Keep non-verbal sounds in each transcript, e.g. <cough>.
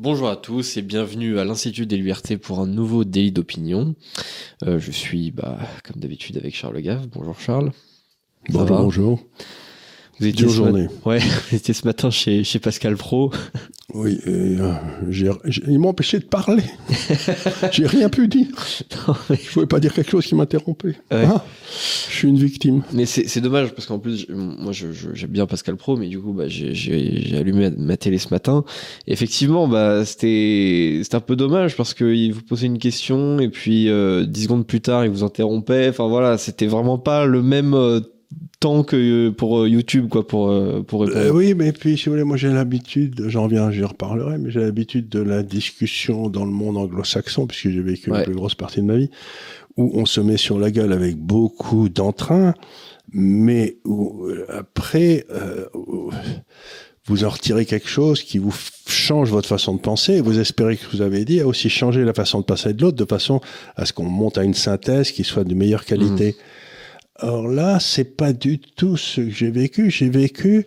Bonjour à tous et bienvenue à l'Institut des Libertés pour un nouveau délit d'opinion. Euh, je suis, bah, comme d'habitude, avec Charles Gave. Bonjour Charles. Bonjour. Vous étiez Dure ce ma-. Ouais, <laughs> vous étiez ce matin chez, chez Pascal Pro. Oui, et, euh, ils m'ont empêché de parler. <laughs> j'ai rien pu dire. Non, mais Je pouvais pas dire quelque chose qui m'interrompait. Ouais. Ah, je suis une victime. mais c'est dommage parce qu'en plus, moi j'aime bien Pascal Pro, mais du coup, bah, j'ai- allumé ma télé ce matin. Et effectivement, bah, c'était c'était un peu dommage parce qu'il vous posait une question et puis euh, dix secondes plus tard, il vous interrompait. Enfin voilà, c'était vraiment pas le même euh, temps que pour euh, YouTube, quoi, pour, euh, pour répondre. Euh, oui, mais puis, si vous voulez, moi j'ai l'habitude, j'en reviens, j'y reparlerai, mais j'ai l'habitude de la discussion dans le monde anglo-saxon, puisque j'ai vécu Ouais. la plus grosse partie de ma vie, où on se met sur la gueule avec beaucoup d'entrain, mais où, euh, après, euh, vous en retirez quelque chose qui vous change votre façon de penser, et vous espérez que ce que vous avez dit a aussi changé la façon de passer de l'autre, de façon à ce qu'on monte à une synthèse qui soit de meilleure qualité. Or là, c'est pas du tout ce que j'ai vécu. J'ai vécu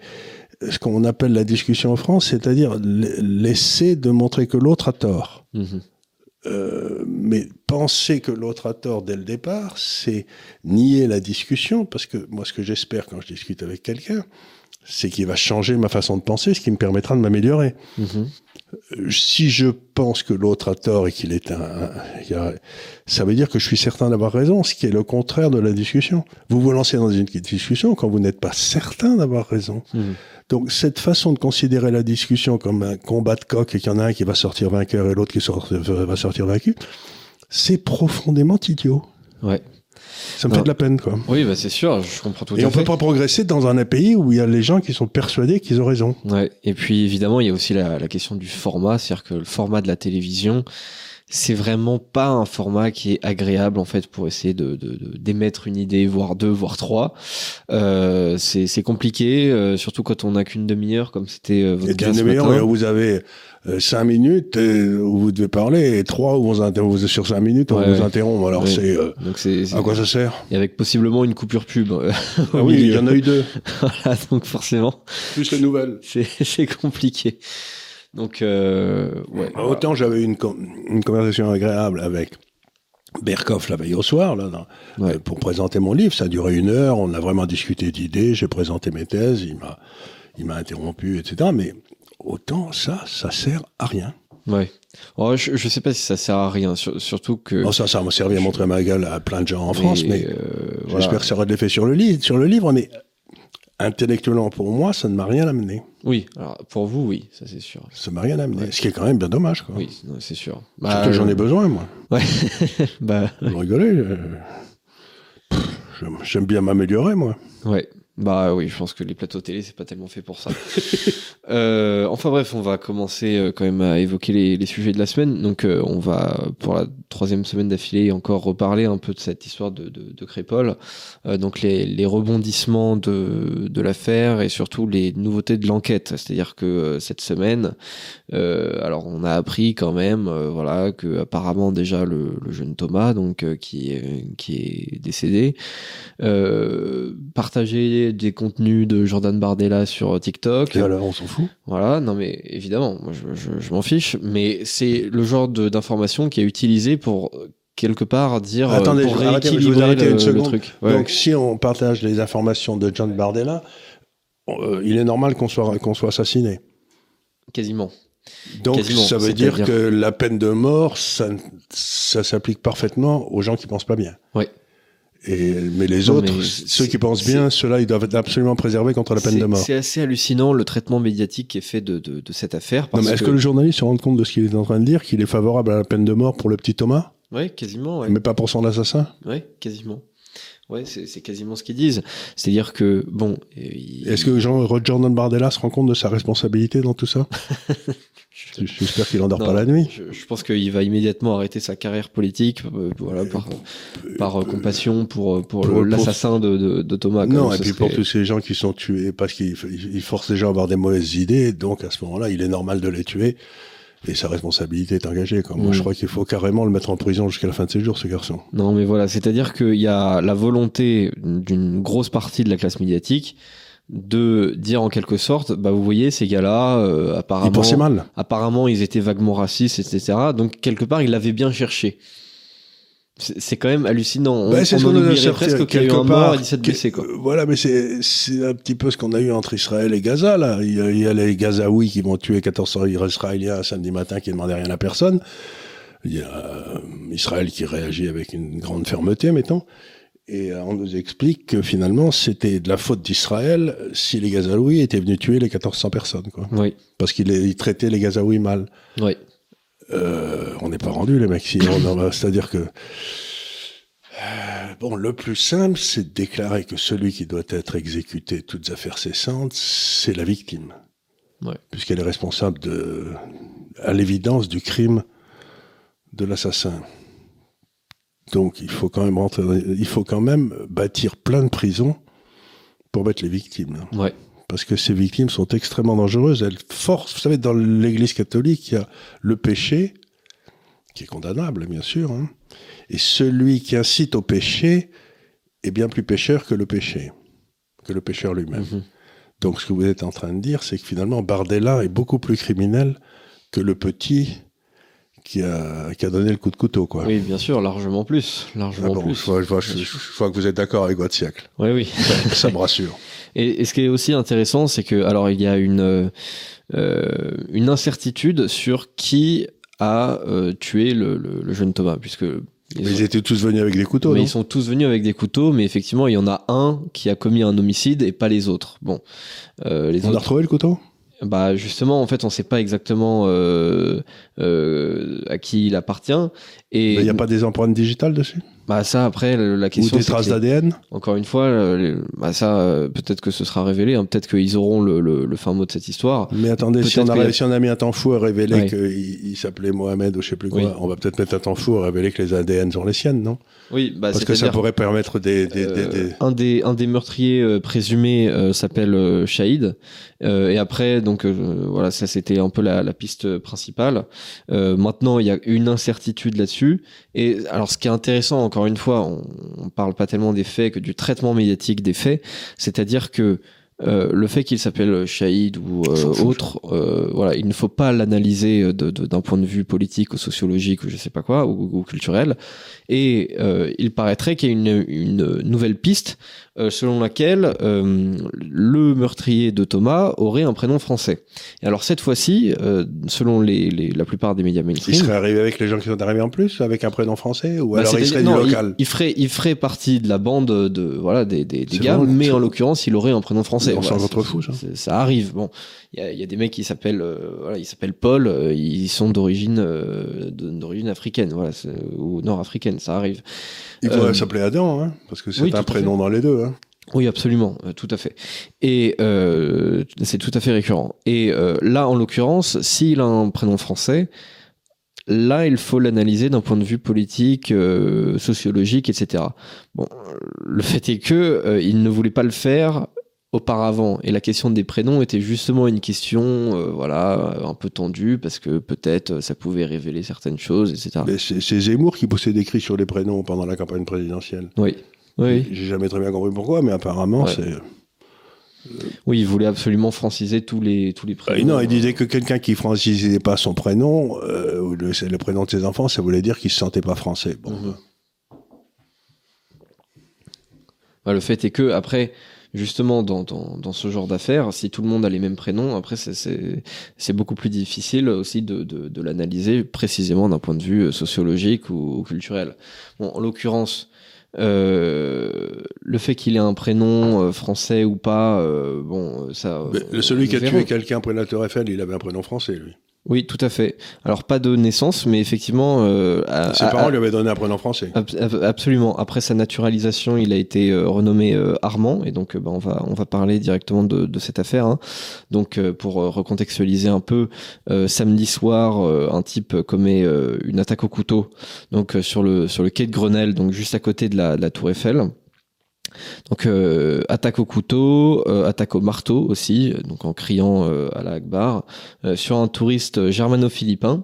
ce qu'on appelle la discussion en France, c'est-à-dire l'essai de montrer que l'autre a tort. Mhm. Euh, mais penser que l'autre a tort dès le départ, c'est nier la discussion, parce que moi, ce que j'espère quand je discute avec quelqu'un, c'est qu'il va changer ma façon de penser, ce qui me permettra de m'améliorer. Mhm. Euh, Si je pense que l'autre a tort et qu'il est un, ça veut dire que je suis certain d'avoir raison, ce qui est le contraire de la discussion. Vous vous lancez dans une discussion quand vous n'êtes pas certain d'avoir raison. Mhm. Donc cette façon de considérer la discussion comme un combat de coq et qu'il y en a un qui va sortir vainqueur et l'autre qui sort- va sortir vaincu, c'est profondément idiot. Ouais. Ça me Non. fait de la peine, quoi. Oui, bah c'est sûr, je comprends tout Et à on fait. peut pas progresser dans un pays où il y a les gens qui sont persuadés qu'ils ont raison. Ouais. Et puis évidemment, il y a aussi la, la question du format, c'est-à-dire que le format de la télévision, c'est vraiment pas un format qui est agréable en fait pour essayer de de- de- d'émettre une idée, voire deux, voire trois. Euh, c'est c'est compliqué, euh, surtout quand on n'a qu'une demi-heure comme c'était euh, votre cas une ce demi-heure, matin. où vous avez euh, cinq minutes où vous devez parler et trois où vous, inter- vous sur cinq minutes on Ouais, vous interrompt. Alors Ouais. c'est euh, Donc c'est à quoi ça sert? Et avec possiblement une coupure pub. euh, <laughs> Ah oui, il y en a eu deux, <laughs> voilà, donc forcément, plus les nouvelles. <laughs> c'est c'est compliqué. Donc euh, ouais. Ah, Autant j'avais une, une conversation agréable avec Berkoff la veille au soir, là, Ouais. euh, pour présenter mon livre. Ça a duré une heure, on a vraiment discuté d'idées, j'ai présenté mes thèses, il m'a, il m'a interrompu, etc. Mais autant ça, ça sert à rien. Ouais. Oh, je, je sais pas si ça sert à rien, sur- surtout que. Non, ça, ça m'a servi à montrer ma gueule à plein de gens en France, mais euh, voilà. j'espère que ça aura de l'effet sur le, livre, sur le livre, mais intellectuellement pour moi, ça ne m'a rien amené. Oui, alors pour vous, oui, ça c'est sûr. Ça m'a rien amené. Ouais. Ce qui est quand même bien dommage, quoi. Oui, c'est sûr. Que j'en ai besoin, moi. Ouais. <laughs> bah, Vous rigolez euh, J'aime bien m'améliorer, moi. ouais. Bah oui, je pense que les plateaux télé, c'est pas tellement fait pour ça. <laughs> euh, enfin bref, on va commencer euh, quand même à évoquer les, les sujets de la semaine. Donc euh, on va, pour la troisième semaine d'affilée, encore reparler un peu de cette histoire de, de. Euh, donc les, les rebondissements de, de l'affaire et surtout les nouveautés de l'enquête. C'est-à-dire que cette semaine, euh, alors on a appris quand même, euh, voilà, que apparemment déjà le, le jeune Thomas, donc euh, qui, est- qui est décédé, partageait des contenus de Jordan Bardella sur TikTok. Et alors, on s'en fout. Voilà, non mais évidemment, moi je, je- je m'en fiche, mais c'est le genre d'information qui est utilisé pour quelque part dire Attendez, pour je- arrêtez, je vous arrêter le, une seconde. truc. Ouais. Donc, si on partage les informations de John Bardella, il est normal qu'on soit, qu'on soit assassiné. quasiment. Donc, Quasiment, ça veut dire que la peine de mort, ça, ça s'applique parfaitement aux gens qui pensent pas bien. Ouais. Et, mais les Non, autres, mais ceux qui pensent bien, ceux-là, ils doivent être absolument préservés contre la peine de mort. C'est assez hallucinant le traitement médiatique qui est fait de, de, de cette affaire. Est-ce que, que... le journaliste se rend compte de ce qu'il est en train de dire, qu'il est favorable à la peine de mort pour le petit Thomas, Ouais, quasiment. Ouais. mais pas pour son assassin? Ouais, quasiment. Ouais, c'est quasiment ce qu'ils disent. C'est-à-dire que, bon. il- Est-ce que Jean Jordan Bardella se rend compte de sa responsabilité dans tout ça? <laughs> J'espère qu'il endort Non, pas la nuit. Je, je pense qu'il va immédiatement arrêter sa carrière politique, euh, voilà, par, par euh, compassion pour, euh, pour, l'assassin de, de, de Thomas. Non, même, et puis pour tous ces gens qui sont tués parce qu'ils ils forcent les gens à avoir des mauvaises idées, donc à ce moment-là, il est normal de les tuer et sa responsabilité est engagée. Quoi. Moi, Mm. je crois qu'il faut carrément le mettre en prison jusqu'à la fin de ses jours, ce garçon. Non, mais voilà, c'est-à-dire qu'il y a la volonté d'une grosse partie de la classe médiatique de dire en quelque sorte, bah vous voyez ces gars-là, euh, apparemment, mal. apparemment ils étaient vaguement racistes, etc. Donc quelque part il l'avait bien cherché. C'est quand même hallucinant. On, Ouais, c'est ce on en qu'on a oublierait sorti presque qu'il y a eu quelque un mort et 17 que- blessés. Quoi. euh, Voilà, mais c'est un petit peu ce qu'on a eu entre Israël et Gaza, là. Il y a, il y a les Gazaouis qui vont tuer 1400 Israéliens un samedi matin qui ne demandaient rien à personne. Il y a euh, Israël qui réagit avec une grande fermeté, mettons. Et euh, on nous explique que finalement, c'était de la faute d'Israël si les Gazaouis étaient venus tuer les 1400 personnes, quoi. Oui, Parce qu'ils ils traitaient les Gazaouis mal. oui. Euh, on n'est pas rendu, les mecs. <laughs> C'est-à-dire que. euh, Bon, le plus simple, c'est de déclarer que celui qui doit être exécuté, toutes affaires cessantes, c'est la victime. Ouais. Puisqu'elle est responsable de, à l'évidence du crime de l'assassin. Donc, il faut quand même rentrer, dans- il faut quand même bâtir plein de prisons pour mettre les victimes. hein Ouais. parce que ces victimes sont extrêmement dangereuses. Elles forcent, vous savez, dans l'Église catholique, il y a le péché, qui est condamnable, bien sûr, hein, et celui qui incite au péché est bien plus pécheur que le péché, que le pécheur lui-même. Mhm. Donc ce que vous êtes en train de dire, c'est que finalement, Bardella est beaucoup plus criminel que le petit qui a, qui a donné le coup de couteau, quoi. Oui, bien sûr, largement plus. Ah Largement bon, plus. je, vois, je vois- je- vois que vous êtes d'accord avec votre siècle. Oui, oui. <laughs> Ça me rassure. Et, et ce qui est aussi intéressant, c'est que alors il y a une euh, une incertitude sur qui a euh, tué le, le- le jeune Thomas, puisque ils, Mais ont- ils étaient tous venus avec des couteaux, mais ils sont tous venus avec des couteaux, mais effectivement il y en a un qui a commis un homicide et pas les autres. Bon, Euh, les On a retrouvé le couteau? Bah justement en fait on sait pas exactement euh, euh, à qui il appartient et Il n'y a pas des empreintes digitales dessus? Bah ça après la Ou question des c'est traces d'ADN Encore une fois, euh, les- bah ça, euh, peut-être que ce sera révélé, hein, peut-être qu'ils auront le, le, le fin mot de cette histoire. Mais attendez, si on, a, si on a mis un temps fou à révéler Ouais. qu'il il s'appelait Mohamed ou je sais plus quoi, Oui. on va peut-être mettre un temps fou à révéler que les ADN sont les siennes, non? Oui, bah, Parce que ça pourrait permettre des... des, des- euh, des- un des un des meurtriers présumés s'appelle Shahid, et après donc euh, voilà ça c'était un peu la, la piste principale. Euh, maintenant il y a une incertitude là-dessus. Et alors ce qui est intéressant encore une fois, on, on parle pas tellement des faits que du traitement médiatique des faits, c'est-à-dire que euh, le fait qu'il s'appelle Shahid ou euh, autre, euh, voilà, il ne faut pas l'analyser de- de- d'un point de vue politique ou sociologique ou je sais pas quoi ou, ou culturel. Et euh, il paraîtrait qu'il y a une, une nouvelle piste euh, selon laquelle euh, le meurtrier de Thomas aurait un prénom français. Et alors cette fois-ci, euh, selon les, les- la plupart des médias Il mainstream, serait arrivé avec les gens qui sont arrivés en plus, avec un prénom français Ou bah, alors il serait non, du local? Il, ferait, il ferait partie de la bande de voilà des, des, des gars, mais en l'occurrence, il aurait un prénom français. C'est- fou, ça. arrive. Bon, il y a, il y a des mecs qui s'appellent euh, voilà, ils s'appellent Paul, euh, ils sont d'origine euh, d'origine africaine, voilà, ou nord-africaine, ça arrive. Il pourrait s'appeler Adam, hein, parce que c'est oui, un prénom dans les deux. Hein. Oui, absolument, tout à fait. Et c'est tout à fait récurrent. Et là, en l'occurrence, s'il a un prénom français, là, il faut l'analyser d'un point de vue politique, euh, sociologique, etc. Bon, le fait est que euh, il ne voulait pas le faire auparavant et la question des prénoms était justement une question euh, voilà un peu tendue parce que peut-être euh, ça pouvait révéler certaines choses etc Mais c'est Zemmour qui poussait des cris sur les prénoms pendant la campagne présidentielle. oui oui J'ai jamais très bien compris pourquoi, mais apparemment Ouais. c'est... oui il voulait absolument franciser tous les tous les Euh, prénoms non, il disait que quelqu'un qui francisait pas son prénom, euh, ou le, prénom de ses enfants, ça voulait dire qu'il se sentait pas français. Bon, Mhm. Bah, le fait est que après justement dans, dans, dans ce genre d'affaires si tout le monde a les mêmes prénoms après c'est- beaucoup plus difficile aussi de, de, de l'analyser précisément d'un point de vue euh, sociologique ou, ou culturel bon en l'occurrence euh, le fait qu'il ait un prénom euh, français ou pas euh, bon ça Mais le celui qui a tué quelqu'un après la Tour Eiffel, il avait un prénom français, lui. Oui tout à fait alors pas de naissance mais effectivement euh, à- Ses parents à- lui avaient donné un prénom français. Ab- ab- Absolument. Après sa naturalisation, il a été euh, renommé euh, Armand, et donc bah, on va on va parler directement de, de cette affaire. hein. Donc pour recontextualiser un peu, euh, samedi soir, un type commet une attaque au couteau, donc sur le sur le quai de Grenelle, donc juste à côté de la, de la Tour Eiffel. Donc euh, attaque au couteau, euh, attaque au marteau aussi, donc en criant euh, à la Akbar, euh, sur un touriste germano-philippin,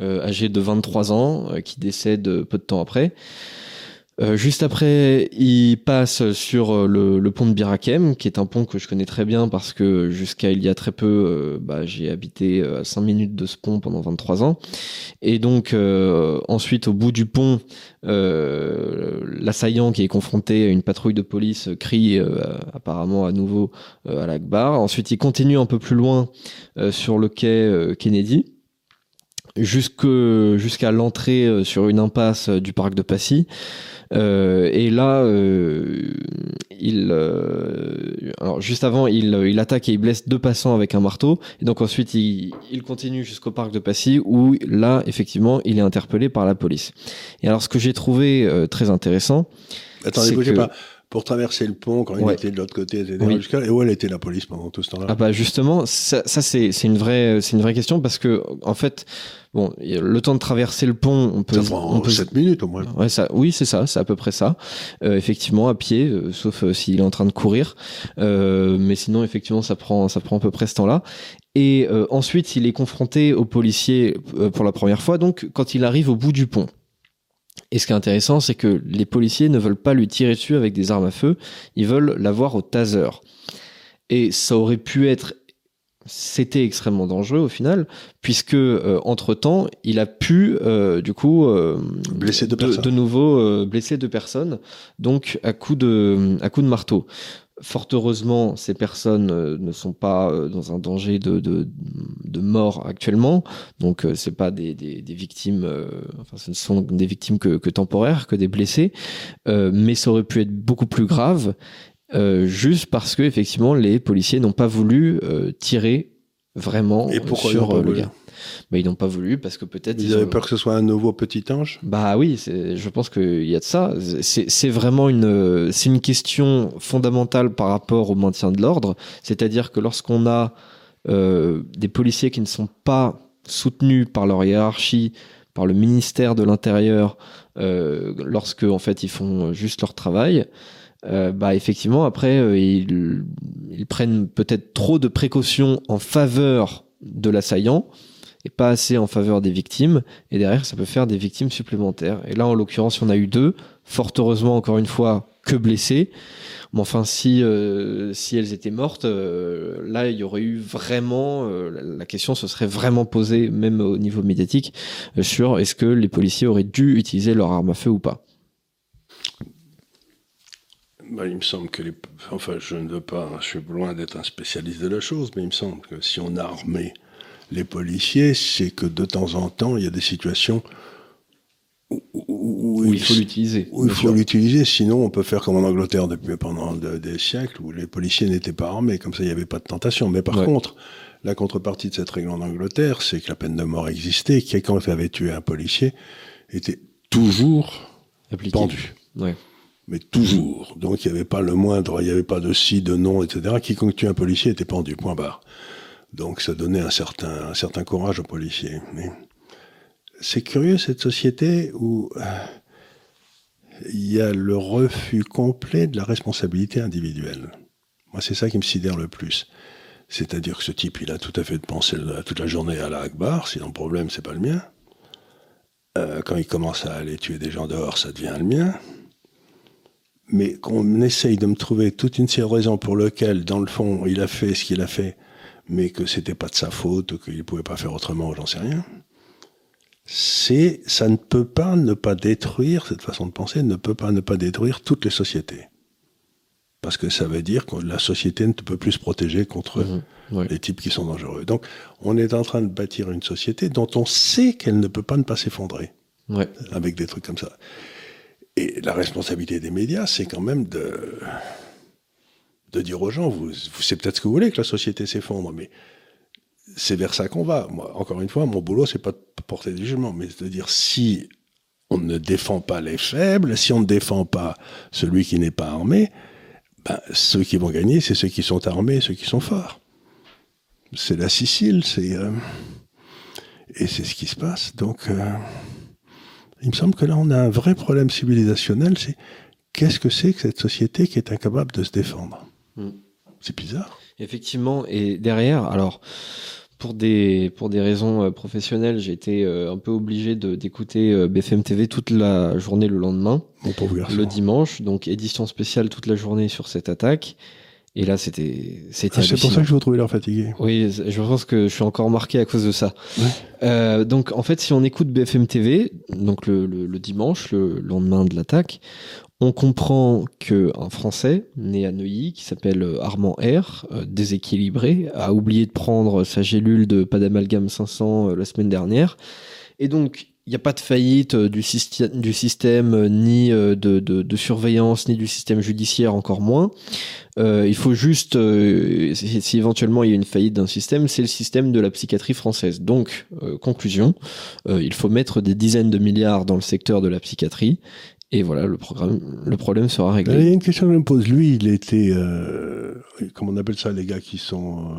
euh, âgé de 23 ans, qui décède peu de temps après. Euh, juste après, il passe sur euh, le, pont de Birakem, qui est un pont que je connais très bien parce que jusqu'à il y a très peu, euh, bah, j'ai habité à 5 minutes de ce pont pendant 23 ans. Et donc, ensuite, au bout du pont, l'assaillant qui est confronté à une patrouille de police crie apparemment à nouveau à l'Akbar. Ensuite, il continue un peu plus loin sur le quai Kennedy jusqu'à l'entrée sur une impasse du parc de Passy. Euh, et là, euh, il, euh, alors juste avant, il, il attaque et il blesse deux passants avec un marteau. Et donc ensuite, il, il continue jusqu'au parc de Passy où là, effectivement, il est interpellé par la police. Et alors, ce que j'ai trouvé très intéressant, Attendez, bougez pas pour traverser le pont quand il était de l'autre côté, Et où elle était la police pendant tout ce temps-là? Ah bah justement, ça, ça c'est une vraie c'est une vraie question parce que en fait, bon, le temps de traverser le pont, on peut. Ça prend on peut... 7 minutes au moins. Ouais, ça, oui, c'est ça, c'est à peu près ça. Euh, effectivement, à pied, euh, sauf euh, s'il est en train de courir, mais sinon, effectivement, ça prend ça prend à peu près ce temps-là. Et ensuite, il est confronté aux policiers pour la première fois, donc quand il arrive au bout du pont. Et ce qui est intéressant, c'est que les policiers ne veulent pas lui tirer dessus avec des armes à feu, ils veulent l'avoir au taser. Et ça aurait pu être c'était extrêmement dangereux au final, puisque euh, entre temps, il a pu euh, du coup euh, blesser deux de, de, nouveau blesser deux personnes, donc à coup de à coup de marteau. Fort heureusement, ces personnes ne sont pas dans un danger de, de, de mort actuellement, donc c'est pas des, des, des victimes, enfin ce ne sont des victimes que, que temporaires, que des blessés, mais ça aurait pu être beaucoup plus grave, juste parce que effectivement les policiers n'ont pas voulu tirer vraiment Et sur le gars mais ils n'ont pas voulu parce que peut-être ils, avaient peur que ce soit un nouveau petit ange. Bah oui, je pense qu'il y a de ça. C'est vraiment une, c'est une question fondamentale par rapport au maintien de l'ordre. C'est-à-dire que lorsqu'on a euh, des policiers qui ne sont pas soutenus par leur hiérarchie, par le ministère de l'Intérieur, euh, lorsque en fait ils font juste leur travail. Euh, bah effectivement après euh, ils, ils prennent peut-être trop de précautions en faveur de l'assaillant et pas assez en faveur des victimes. Et derrière, ça peut faire des victimes supplémentaires. Et là, en l'occurrence, on a eu deux. Fort heureusement, encore une fois, que blessés. Mais enfin, si, euh, si elles étaient mortes, euh, là, il y aurait eu vraiment, la question se serait vraiment posée, même au niveau médiatique, sur est-ce que les policiers auraient dû utiliser leur arme à feu ou pas. Bah, il me semble que les. Enfin, je ne veux pas, je suis loin d'être un spécialiste de la chose, mais il me semble que si on a armé les policiers, c'est que de temps en temps, il y a des situations où, il faut l'utiliser. Où il faut l'utiliser, sinon on peut faire comme en Angleterre depuis pendant des siècles, où les policiers n'étaient pas armés, comme ça il n'y avait pas de tentation. Mais par contre, la contrepartie de cette règle en Angleterre, c'est que la peine de mort existait, quelqu'un qui avait tué un policier était toujours pendu. Mais toujours. Donc il n'y avait pas le moindre, il n'y avait pas de si, de non, etc. Quiconque tuait un policier était pendu, point barre. Donc ça donnait un certain, un certain courage aux policiers. C'est curieux cette société où euh, il y a le refus complet de la responsabilité individuelle. Moi, c'est ça qui me sidère le plus. C'est-à-dire que ce type, il a tout à fait de penser toute la journée à la Akbar, sinon le problème, c'est pas le mien. Euh, quand il commence à aller tuer des gens dehors, ça devient le mien. Mais qu'on essaye de me trouver toute une série de raisons pour lesquelles, dans le fond, il a fait ce qu'il a fait, mais que c'était pas de sa faute, qu'il pouvait pas faire autrement, j'en sais rien. C'est, ça ne peut pas ne pas détruire, cette façon de penser ne peut pas ne pas détruire toutes les sociétés. Parce que ça veut dire que la société ne peut plus se protéger contre mmh, les types qui sont dangereux. Donc, on est en train de bâtir une société dont on sait qu'elle ne peut pas ne pas s'effondrer. Ouais. Avec des trucs comme ça. Et la responsabilité des médias, c'est quand même de, dire aux gens, vous, c'est peut-être ce que vous voulez que la société s'effondre, mais c'est vers ça qu'on va. Moi, encore une fois, mon boulot, c'est pas de porter des jugements, mais de dire si on ne défend pas les faibles, si on ne défend pas celui qui n'est pas armé, ben, ceux qui vont gagner, c'est ceux qui sont armés, ceux qui sont forts. C'est la Sicile, c'est euh, et c'est ce qui se passe. Donc, euh, il me semble que là, on a un vrai problème civilisationnel. C'est qu'est-ce que c'est que cette société qui est incapable de se défendre? Mm. C'est bizarre. Effectivement, et derrière, alors pour des pour des raisons euh, professionnelles, j'ai été euh, un peu obligé d'écouter euh, BFM TV toute la journée le lendemain, le dimanche, donc édition spéciale toute la journée sur cette attaque. Et là, c'était c'était Ah, c'est pour ça que je vous trouvais l'air fatigué. Oui, je pense que je suis encore marqué à cause de ça. Ouais. Euh, donc, en fait, si on écoute BFM TV, donc le, le- le dimanche, le lendemain de l'attaque, on comprend que un Français né à Neuilly, qui s'appelle euh, Armand R, euh, déséquilibré, a oublié de prendre sa gélule de pas d'amalgame 500 euh, la semaine dernière, et donc. Il n'y a pas de faillite euh, du, système, euh, ni euh, de, de- de surveillance, ni du système judiciaire, encore moins. Euh, il faut juste, euh, si, si éventuellement il y a une faillite d'un système, c'est le système de la psychiatrie française. Donc, euh, conclusion, il faut mettre des dizaines de milliards dans le secteur de la psychiatrie. Et voilà, le, programme, le problème sera Il y réglé. a une question que je me pose. Lui, il était, comment on appelle ça, les gars qui sont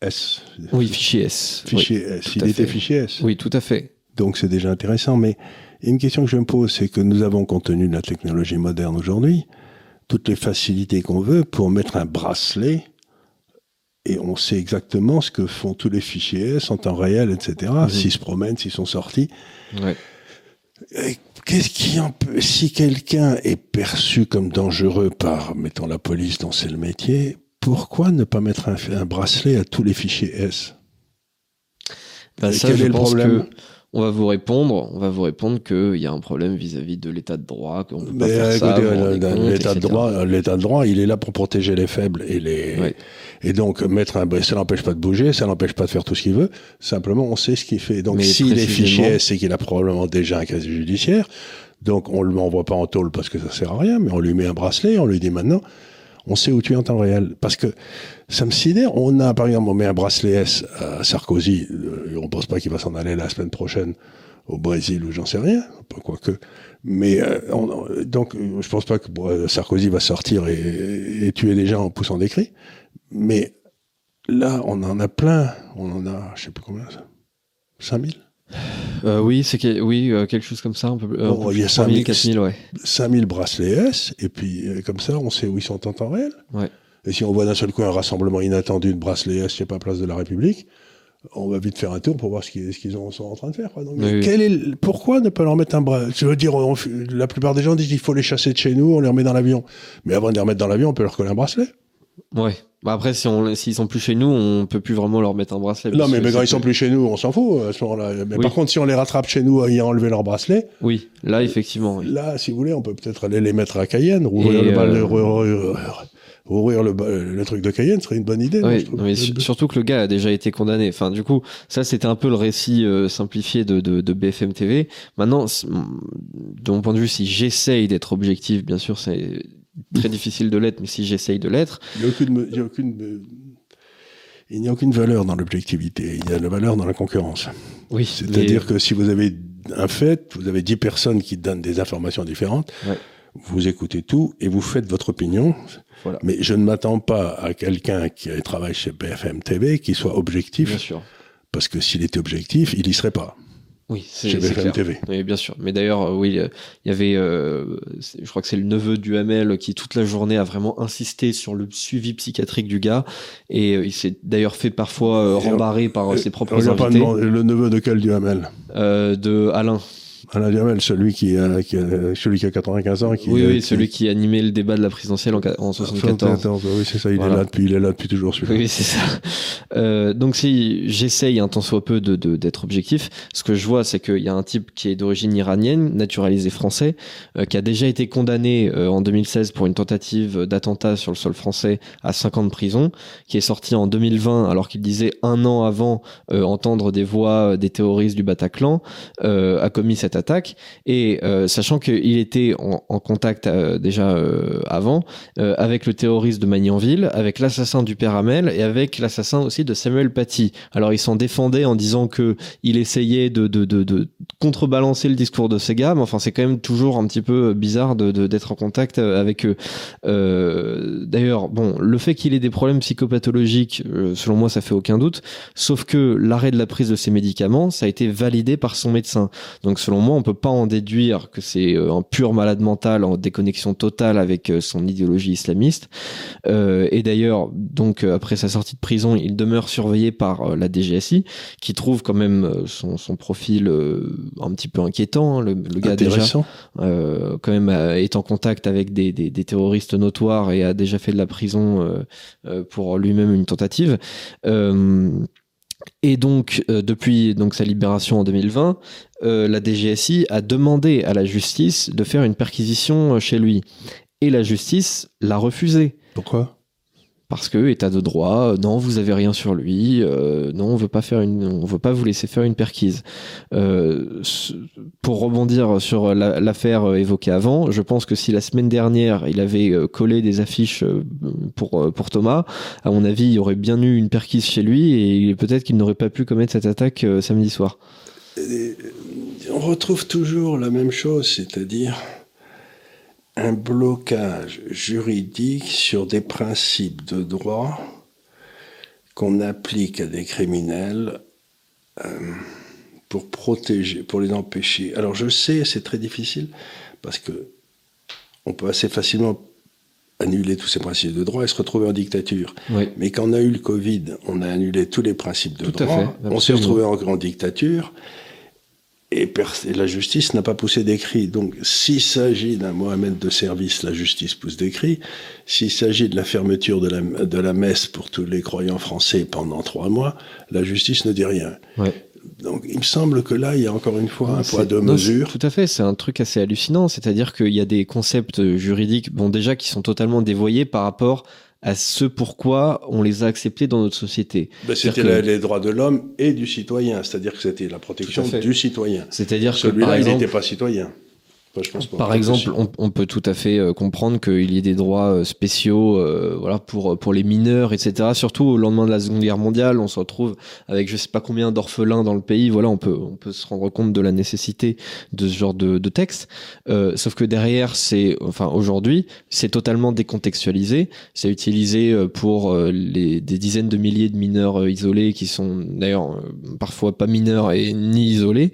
S Oui, fichier S. Fichier S. Il était fait. fichier S. Oui, tout à fait. Donc c'est déjà intéressant. Mais une question que je me pose, c'est que nous avons, compte tenu de la technologie moderne aujourd'hui, toutes les facilités qu'on veut pour mettre un bracelet. Et on sait exactement ce que font tous les fichiers S en temps réel, etc. Mhm. S'ils se promènent, s'ils sont sortis. Ouais. Qu'est-ce qui en peut Si quelqu'un est perçu comme dangereux par, mettons, la police dont c'est le métier, pourquoi ne pas mettre un, un bracelet à tous les fichiers S? Et ça, quel je est le problème? que on va vous répondre. On va vous répondre qu'il y a un problème vis-à-vis de l'état de droit, qu'on peut pas Mais faire euh, ça. euh, l'état de droit, l'état de droit, il est là pour protéger les faibles et les Ouais. et donc mettre un ça n'empêche pas de bouger, ça n'empêche pas de faire tout ce qu'il veut. Simplement, on sait ce qu'il fait. Donc, s'il est précisément- fichier S, c'est qu'il a probablement déjà un casier judiciaire. Donc, on le envoie pas en tôle parce que ça sert à rien, mais on lui met un bracelet, on lui dit maintenant, on sait où tu es en temps réel. Parce que ça me sidère. On a, par exemple, on met un bracelet S à Sarkozy. euh, on pense pas qu'il va s'en aller la semaine prochaine au Brésil ou j'en sais rien, quoique. Mais euh, on- donc, je pense pas que euh, Sarkozy va sortir et, tuer des gens en poussant des cris. Mais là, on en a plein. On en a, je sais plus combien ça. 5000 Euh, oui, c'est que- oui, euh, quelque chose comme ça. Un peu, un Bon, peu il y a plus, 3000, 5000, 4000, ouais. 5000 bracelets S, et puis euh, comme ça, on sait où ils sont en temps réel. Ouais. Et si on voit d'un seul coup un rassemblement inattendu de bracelets S, je sais pas, place de la République, on va vite faire un tour pour voir ce qu'ils sont en train de faire. quoi. Donc, Oui, oui. quel est le- pourquoi ne pas leur mettre un bracelet Je veux dire, on- la plupart des gens disent qu'il faut les chasser de chez nous, on les remet dans l'avion. Mais avant de les remettre dans l'avion, on peut leur coller un bracelet. Ouais. Bah après, si on, s'ils sont plus chez nous, on peut plus vraiment leur mettre un bracelet. Non, mais, mais quand ils sont plus chez nous, on s'en fout à ce moment-là. Mais Oui. par contre, si on les rattrape chez nous ayant enlevé leur bracelet, Oui, là, effectivement. oui. Là, si vous voulez, on peut peut-être aller les mettre à Cayenne, rouvrir, le, bal- euh, rouvrir- le, le truc de Cayenne serait une bonne idée. Oui, non, mais su- surtout que le gars a déjà été condamné. Enfin, du coup, ça c'était un peu le récit euh, simplifié de, de, de BFM TV. Maintenant, de mon point de vue, si j'essaye d'être objectif, bien sûr, c'est très difficile de l'être, mais si j'essaye de l'être, Il n'y a aucune, il y a aucune, il n'y a aucune valeur dans l'objectivité. Il y a la valeur dans la concurrence. oui, C'est-à-dire que si vous avez un fait, vous avez 10 personnes qui donnent des informations différentes, Ouais. vous écoutez tout et vous faites votre opinion. Voilà. Mais je ne m'attends pas à quelqu'un qui travaille chez BFM TV qui soit objectif, bien sûr. parce que s'il était objectif, il y serait pas. Oui, c'est BFM. TV. Oui, bien sûr. Mais d'ailleurs, euh, oui, euh, il y avait, euh, je crois que c'est le neveu du Hamel qui toute la journée a vraiment insisté sur le suivi psychiatrique du gars, et il s'est d'ailleurs fait parfois euh, rembarrer par euh, ses propres a pas invités demandé le neveu de quel Duhamel euh, de Alain. Alain Duhamel, celui qui a, qui a- celui qui a 95 ans. Qui, oui, oui, qui- celui qui animait le débat de la présidentielle en, en 74. Oui, c'est ça, il Voilà. est là depuis, il est là depuis toujours, celui-là. Oui, c'est ça. Euh, donc si j'essaye un tant soit peu de de- d'être objectif, ce que je vois, c'est qu'il y a un type qui est d'origine iranienne, naturalisé français, euh, qui a déjà été condamné euh, en 2016 pour une tentative d'attentat sur le sol français à 5 ans de prison, qui est sorti en 2020 alors qu'il disait un an avant euh, entendre des voix euh, des terroristes du Bataclan, euh, a commis cette attaque. Et euh, sachant qu'il était en, contact euh, déjà euh, avant avec le terroriste de Magnanville, avec l'assassin du père Hamel et avec l'assassin aussi de Samuel Paty. Alors ils s'en défendaient en disant que il essayait de, contrebalancer le discours de ces gars, mais enfin c'est quand même toujours un petit peu bizarre d'être en contact avec eux. D'ailleurs, bon, le fait qu'il ait des problèmes psychopathologiques, selon moi, ça fait aucun doute. Sauf que l'arrêt de la prise de ces médicaments, ça a été validé par son médecin. Donc selon moi, moi, on peut pas en déduire que c'est un pur malade mental en déconnexion totale avec son idéologie islamiste. et d'ailleurs, donc après sa sortie de prison, il demeure surveillé par la DGSI, qui trouve quand même son, son profil un petit peu inquiétant. Hein. Le, le, gars déjà, quand même, est en contact avec des, des, des, terroristes notoires et a déjà fait de la prison pour lui-même une tentative. Euh, et donc, euh, depuis sa libération en 2020, euh, la DGSI a demandé à la justice de faire une perquisition chez lui. Et la justice l'a refusé. Pourquoi? Parce que état de droit, euh, non, vous avez rien sur lui, euh, non, on veut pas faire une, on veut pas vous laisser faire une perquise. Euh, pour rebondir sur l'affaire évoquée avant, je pense que si la semaine dernière il avait collé des affiches pour pour Thomas, à mon avis, il aurait bien eu une perquise chez lui et peut-être qu'il n'aurait pas pu commettre cette attaque samedi soir. On retrouve toujours la même chose, c'est-à-dire un blocage juridique sur des principes de droit qu'on applique à des criminels euh, pour protéger, pour les empêcher. Alors je sais, c'est très difficile parce que on peut assez facilement annuler tous ces principes de droit et se retrouver en dictature. Mais quand on a eu le Covid, on a annulé tous les principes de droit, on s'est retrouvé en, en dictature et, la justice n'a pas poussé des cris. Donc, s'il s'agit d'un Mohamed de service, la justice pousse des cris. S'il s'agit de la fermeture de la, de la messe pour tous les croyants français pendant trois mois, la justice ne dit rien. Donc, il me semble que là, il y a encore une fois un poids de mesure. Tout à fait, c'est un truc assez hallucinant. C'est-à-dire qu'il y a des concepts juridiques, bon, déjà, qui sont totalement dévoyés par rapport à ce pourquoi on les a acceptés dans notre société. Ben, c'était les droits de l'homme et du citoyen, c'est-à-dire que c'était la protection du citoyen. C'est-à-dire que celui-là, il n'était pas citoyen. Par exemple, on, peut tout à fait euh, comprendre qu'il y ait des droits euh, spéciaux, euh, voilà, pour pour les mineurs, etc. Surtout au lendemain de la Seconde Guerre mondiale, on se retrouve avec je sais pas combien d'orphelins dans le pays. Voilà, on peut on peut se rendre compte de la nécessité de ce genre de, de texte. sauf que derrière, c'est enfin aujourd'hui, c'est totalement décontextualisé. C'est utilisé pour les des dizaines de milliers de mineurs isolés qui sont d'ailleurs parfois pas mineurs et ni isolés.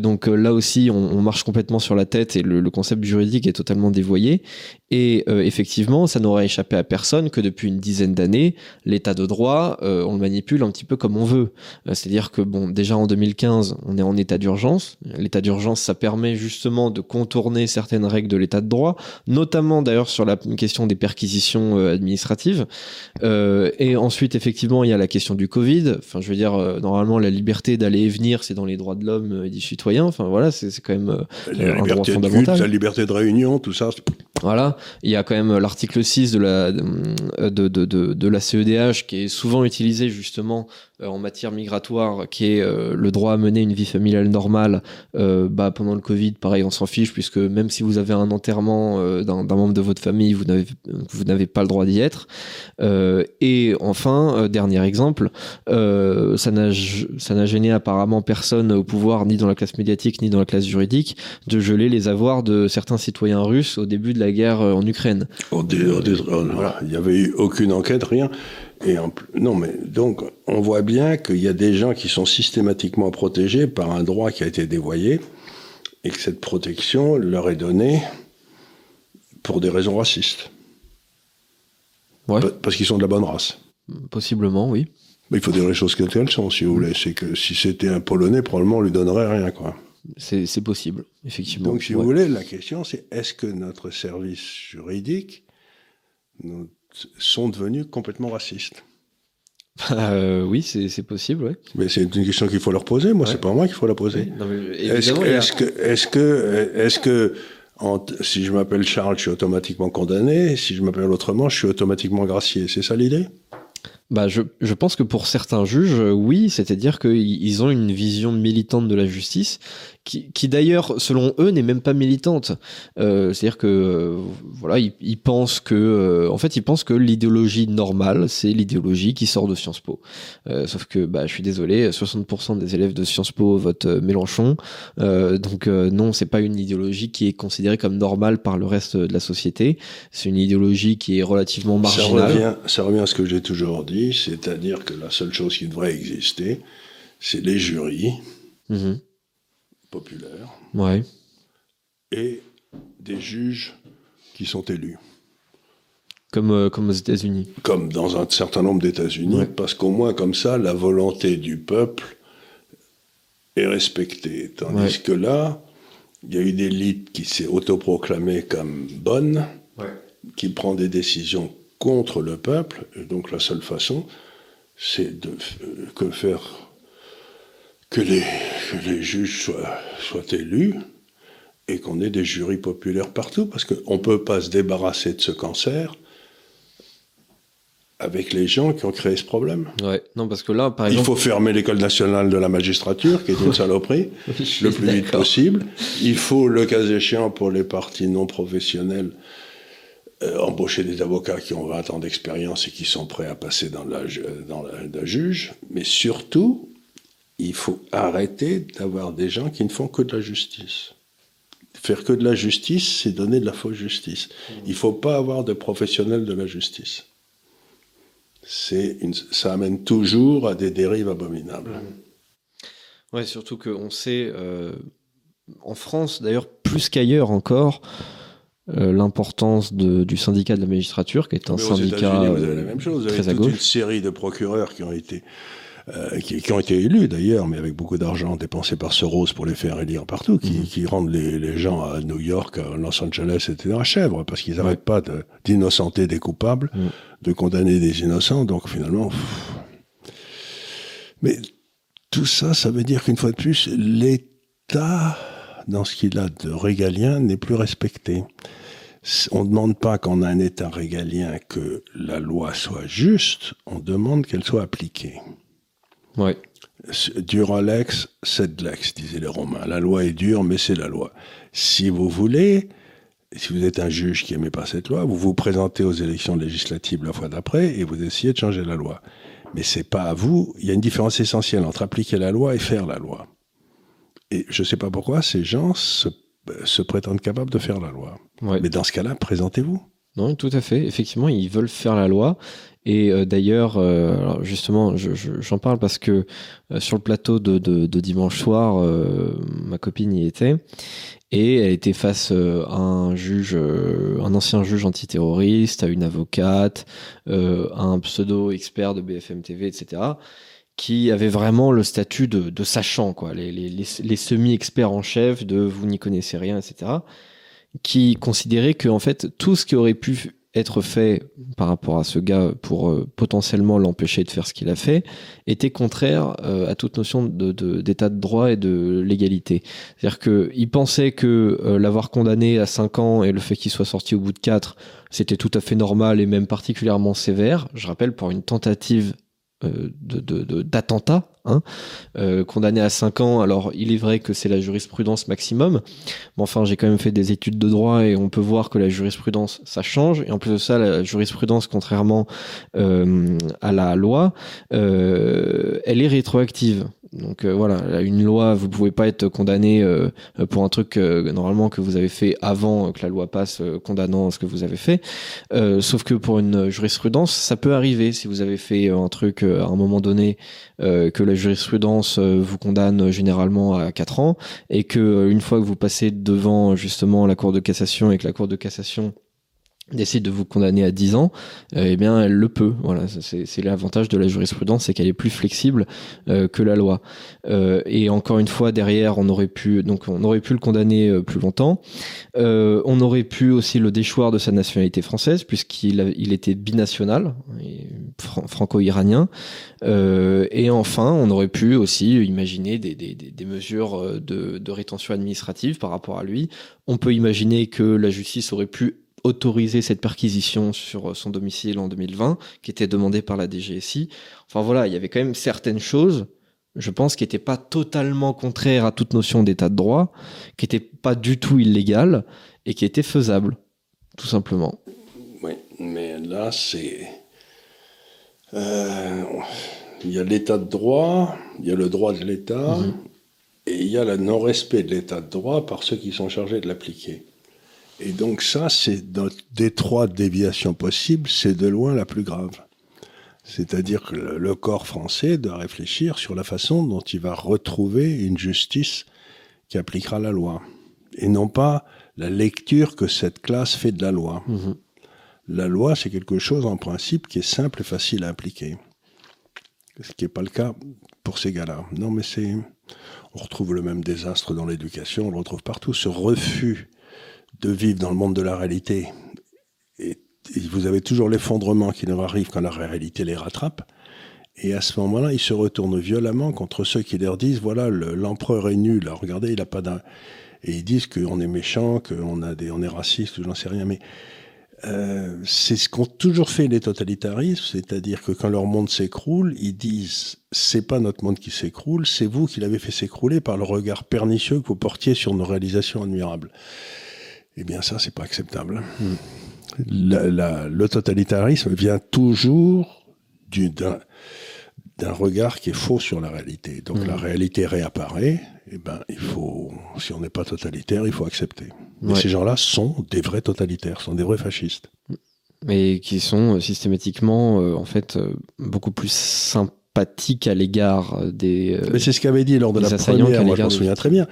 donc là aussi, on, on marche complètement sur la tête et le, concept juridique est totalement dévoyé. Et euh, effectivement, ça n'aurait échappé à personne que depuis une dizaine d'années, l'état de droit, euh, on le manipule un petit peu comme on veut. Euh, c'est-à-dire que bon, déjà en 2015, on est en état d'urgence. L'état d'urgence, ça permet justement de contourner certaines règles de l'état de droit, notamment d'ailleurs sur la question des perquisitions administratives. et ensuite, effectivement, il y a la question du Covid. Enfin, je veux dire, normalement, la liberté d'aller et venir, c'est dans les droits de l'homme et du citoyen. Enfin, voilà, c'est quand même un fondamental. la liberté de réunion, tout ça. Voilà. Il y a quand même l'article 6 de la, de, de, de, la CEDH qui est souvent utilisé justement euh, en matière migratoire, qui est euh, le droit à mener une vie familiale normale, euh, bah, pendant le Covid, pareil, on s'en fiche, puisque même si vous avez un enterrement d'un membre de votre famille, vous n'avez, vous n'avez pas le droit d'y être. et enfin, dernier exemple, ça, n'a, ça n'a gêné apparemment personne au pouvoir, ni dans la classe médiatique, ni dans la classe juridique, de geler les avoirs de certains citoyens russes au début de la guerre en Ukraine. Au voilà, il n'y avait eu aucune enquête, rien. Et non, mais donc, on voit bien qu'il y a des gens qui sont systématiquement protégés par un droit qui a été dévoyé et que cette protection leur est donnée pour des raisons racistes. Ouais. Parce qu'ils sont de la bonne race. Possiblement, oui. Mais il faut dire les choses telles qu'elles sont, si vous voulez. C'est que si c'était un Polonais, probablement on lui donnerait rien, quoi. C'est possible, effectivement. Donc, si vous voulez, la question, c'est est-ce que notre service juridique, sont devenus complètement racistes? Euh, oui, c'est possible, ouais. Mais c'est une question qu'il faut leur poser. Moi, c'est pas moi qu'il faut la poser. Est-ce que, est-ce que, est-ce que, si je m'appelle Charles, je suis automatiquement condamné. Si je m'appelle autrement, je suis automatiquement gracié. C'est ça l'idée? Bah, je, je, pense que pour certains juges, oui, c'est-à-dire qu'ils ont une vision militante de la justice qui, qui d'ailleurs, selon eux, n'est même pas militante. Euh, C'est-à-dire que euh, voilà, ils, ils, pensent que, euh, en fait, ils pensent que l'idéologie normale, c'est l'idéologie qui sort de Sciences Po. Sauf que, bah, je suis désolé, 60% des élèves de Sciences Po votent Mélenchon. donc non, c'est pas une idéologie qui est considérée comme normale par le reste de la société. C'est une idéologie qui est relativement marginale. Ça revient, ça revient à ce que j'ai toujours dit, c'est-à-dire que la seule chose qui devrait exister, c'est les jurys. Mmh Ouais. et des juges qui sont élus. Comme, euh, comme aux États-Unis. Comme dans un certain nombre d'États-Unis, Ouais. parce qu'au moins comme ça, la volonté du peuple est respectée. Tandis Ouais. que là, il y a une élite qui s'est autoproclamée comme bonne, qui prend des décisions contre le peuple, et donc la seule façon, c'est de euh, que faire que les, que les juges soient, soient élus et qu'on ait des jurys populaires partout, parce qu'on ne peut pas se débarrasser de ce cancer avec les gens qui ont créé ce problème. Ouais. Non, parce que là, par Il exemple. faut fermer l'école nationale de la magistrature, qui est une saloperie, <laughs> le plus vite possible. Il faut, le cas échéant, pour les partis non professionnels, euh, embaucher des avocats qui ont 20 ans d'expérience et qui sont prêts à passer dans la, dans la, la juge. Mais surtout, il faut arrêter d'avoir des gens qui ne font que de la justice. Faire que de la justice, c'est donner de la fausse justice. Il ne faut pas avoir de professionnels de la justice. Une, ça amène toujours à des dérives abominables. Ouais, surtout qu'on sait, euh, en France d'ailleurs, plus qu'ailleurs encore, euh, l'importance du syndicat de la magistrature, qui est un Mais aux syndicat États-Unis, vous avez euh, la même chose. Vous avez très à toute une série de procureurs qui ont été, euh, qui, qui ont été élus d'ailleurs, mais avec beaucoup d'argent dépensé par Soros pour les faire élire partout, qui, Mhm. qui rendent les, les gens à New York, à Los Angeles, etc. à chèvre, parce qu'ils Ouais. n'arrêtent pas de- d'innocenter des coupables, Mhm. de condamner des innocents. Donc finalement, pff. mais tout ça, ça veut dire qu'une fois de plus, l'État, dans ce qu'il a de régalien, n'est plus respecté. On ne demande pas quand on a un État régalien que la loi soit juste, on demande qu'elle soit appliquée. Ouais. Dura lex, sed lex, disaient les Romains. La loi est dure, mais c'est la loi. Si vous voulez, si vous êtes un juge qui n'aimait pas cette loi, vous vous présentez aux élections législatives la fois d'après et vous essayez de changer la loi. Mais c'est pas à vous. Il y a une différence essentielle entre appliquer la loi et faire la loi. Et je ne sais pas pourquoi ces gens se, se prétendent capables de faire la loi. Ouais. Mais dans ce cas-là, présentez-vous. Non, tout à fait. Effectivement, ils veulent faire la loi. Et euh, d'ailleurs, euh, justement, je- je- j'en parle parce que euh, sur le plateau de, dimanche soir, ma copine y était. Et elle était face à un juge, un ancien juge antiterroriste, à une avocate, à un pseudo-expert de BFM TV, etc., qui avait vraiment le statut de, sachant, quoi, les- les semi-experts en chef de vous n'y connaissez rien, etc., qui considérait que en fait tout ce qui aurait pu être fait par rapport à ce gars pour euh, potentiellement l'empêcher de faire ce qu'il a fait était contraire euh, à toute notion d'état de, droit et de légalité. C'est-à-dire qu'il pensait que euh, l'avoir condamné à 5 ans et le fait qu'il soit sorti au bout de 4, c'était tout à fait normal et même particulièrement sévère. Je rappelle pour une tentative d'attentat, hein, euh, condamné à 5 ans. Alors, il est vrai que c'est la jurisprudence maximum, mais enfin, j'ai quand même fait des études de droit et on peut voir que la jurisprudence, ça change. Et en plus de ça, la jurisprudence, contrairement euh, à la loi, euh, elle est rétroactive. Donc euh, voilà, une loi, vous pouvez pas être condamné euh, pour un truc euh, normalement que vous avez fait avant que la loi passe euh, condamnant ce que vous avez fait. Euh, sauf que pour une jurisprudence, ça peut arriver si vous avez fait un truc euh, à un moment donné euh, que la jurisprudence euh, vous condamne généralement à 4 ans et que euh, une fois que vous passez devant justement la Cour de cassation et que la Cour de cassation décide de vous condamner à 10 ans, euh, eh bien elle le peut. Voilà, c'est l'avantage de la jurisprudence, c'est qu'elle est plus flexible euh, que la loi. Euh, et encore une fois, derrière, on aurait pu donc on aurait pu le condamner plus longtemps. On aurait pu aussi le déchoir de sa nationalité française puisqu'il était binational, fran- franco-iranien. Et enfin, on aurait pu aussi imaginer des, des, des, mesures de, de rétention administrative par rapport à lui. On peut imaginer que la justice aurait pu autoriser cette perquisition sur son domicile en 2020, qui était demandée par la DGSI. Enfin voilà, il y avait quand même certaines choses, je pense, qui n'étaient pas totalement contraires à toute notion d'état de droit, qui n'étaient pas du tout illégales et qui étaient faisables, tout simplement. Oui, mais là, c'est. Euh, Il y a l'état de droit, il y a le droit de l'État, Mhm. et il y a le non-respect de l'état de droit par ceux qui sont chargés de l'appliquer. Et donc, ça, c'est des trois déviations possibles, c'est de loin la plus grave. C'est-à-dire que le, le corps français doit réfléchir sur la façon dont il va retrouver une justice qui appliquera la loi, et non pas la lecture que cette classe fait de la loi. Mhm. La loi, c'est quelque chose en principe qui est simple et facile à appliquer. Ce qui n'est pas le cas pour ces gars-là. Non, mais c'est. On retrouve le même désastre dans l'éducation, on le retrouve partout. Ce refus de vivre dans le monde de la réalité. Et, vous avez toujours l'effondrement qui leur arrive quand la réalité les rattrape. Et à ce moment-là, ils se retournent violemment contre ceux qui leur disent voilà, le- l'empereur est nul. Regardez, il a pas d'un. Et ils disent qu'on est méchant, qu'on a des, on est raciste, ou j'en sais rien. Mais euh, c'est ce qu'ont toujours fait les totalitarismes, c'est-à-dire que quand leur monde s'écroule, ils disent c'est pas notre monde qui s'écroule, c'est vous qui l'avez fait s'écrouler par le regard pernicieux que vous portiez sur nos réalisations admirables. Eh bien, ça, c'est pas acceptable. La- la- le totalitarisme vient toujours du- d'un regard qui est faux sur la réalité. Donc Mhm. la réalité réapparaît, et ben il faut, si on n'est pas totalitaire, il faut accepter. Mais Ouais. ces gens-là sont des vrais totalitaires, sont des vrais fascistes. mais qui sont euh, systématiquement euh, en fait euh, beaucoup plus à l'égard des. euh, Mais c'est ce qu'avait dit lors de la première, moi je m'en souviens très bien,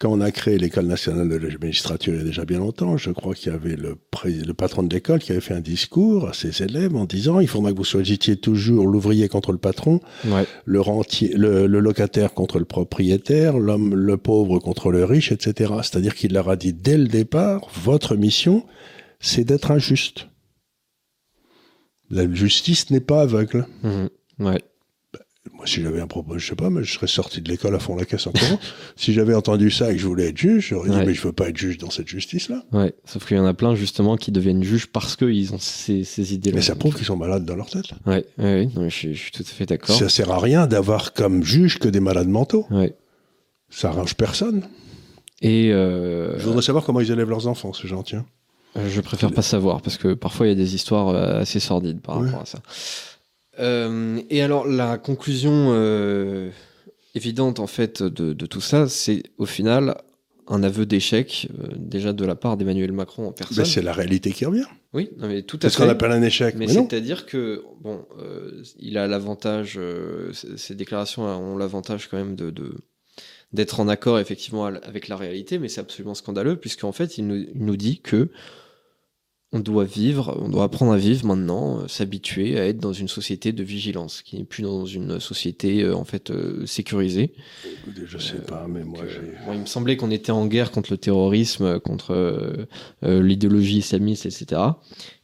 quand on a créé l'école nationale de la magistrature il y a déjà bien longtemps, je crois qu'il y avait le, pré- le patron de l'école qui avait fait un discours à ses élèves en disant il faudra que vous choisissiez toujours l'ouvrier contre le patron, ouais. le, rentier, le, le locataire contre le propriétaire, l'homme, le pauvre contre le riche, etc. C'est-à-dire qu'il leur a dit dès le départ, votre mission, c'est d'être injuste. La justice n'est pas aveugle. Ouais. Moi, si j'avais un propos, je sais pas, mais je serais sorti de l'école à fond la caisse encore. <laughs> si j'avais entendu ça et que je voulais être juge, j'aurais dit, mais je veux pas être juge dans cette justice-là. Ouais, sauf qu'il y en a plein justement qui deviennent juges parce qu'ils ont ces, ces idées-là. Mais ça prouve qu'ils sont malades dans leur tête. Ouais, ouais, je, suis- je suis tout à fait d'accord. Ça sert à rien d'avoir comme juge que des malades mentaux. Ouais. Ça arrange personne. Et euh, Je voudrais savoir comment ils élèvent leurs enfants, ces gens, tiens. je préfère pas savoir parce que parfois il y a des histoires euh, assez sordides par rapport à ça. Euh, et alors la conclusion euh, évidente en fait de, de tout ça, c'est au final un aveu d'échec euh, déjà de la part d'Emmanuel Macron en Mais personne. c'est la réalité qui revient. oui, non, mais tout à C'est ce fait. qu'on appelle un échec. Mais, Mais, c'est-à-dire que, bon, il a l'avantage, ces déclarations ont l'avantage quand même de, de- d'être en accord effectivement avec la réalité, mais c'est absolument scandaleux, puisqu'en fait, il nous, il nous dit que on doit vivre, on doit apprendre à vivre maintenant, euh, s'habituer à être dans une société de vigilance, qui n'est plus dans une société euh, en fait euh, sécurisée. Écoutez, Je sais pas, mais moi, il me semblait qu'on était en guerre contre le terrorisme, contre l'idéologie islamiste, etc.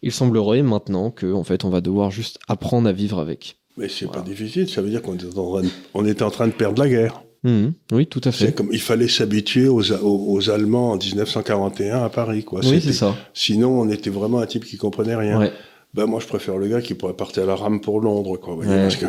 Il semblerait maintenant que, en fait, on va devoir juste apprendre à vivre avec. Mais c'est Voilà. pas difficile, ça veut dire qu'on était, en train de- on était en train de perdre la guerre. Mhm. Oui, tout à fait. comme il fallait s'habituer aux, aux, aux Allemands en 1941 à Paris, quoi. Oui, c'est ça. Sinon, on était vraiment un type qui comprenait rien. Ouais. Ben, moi, je préfère le gars qui pourrait partir à la rame pour Londres, quoi. vous voyez, Ouais. parce que...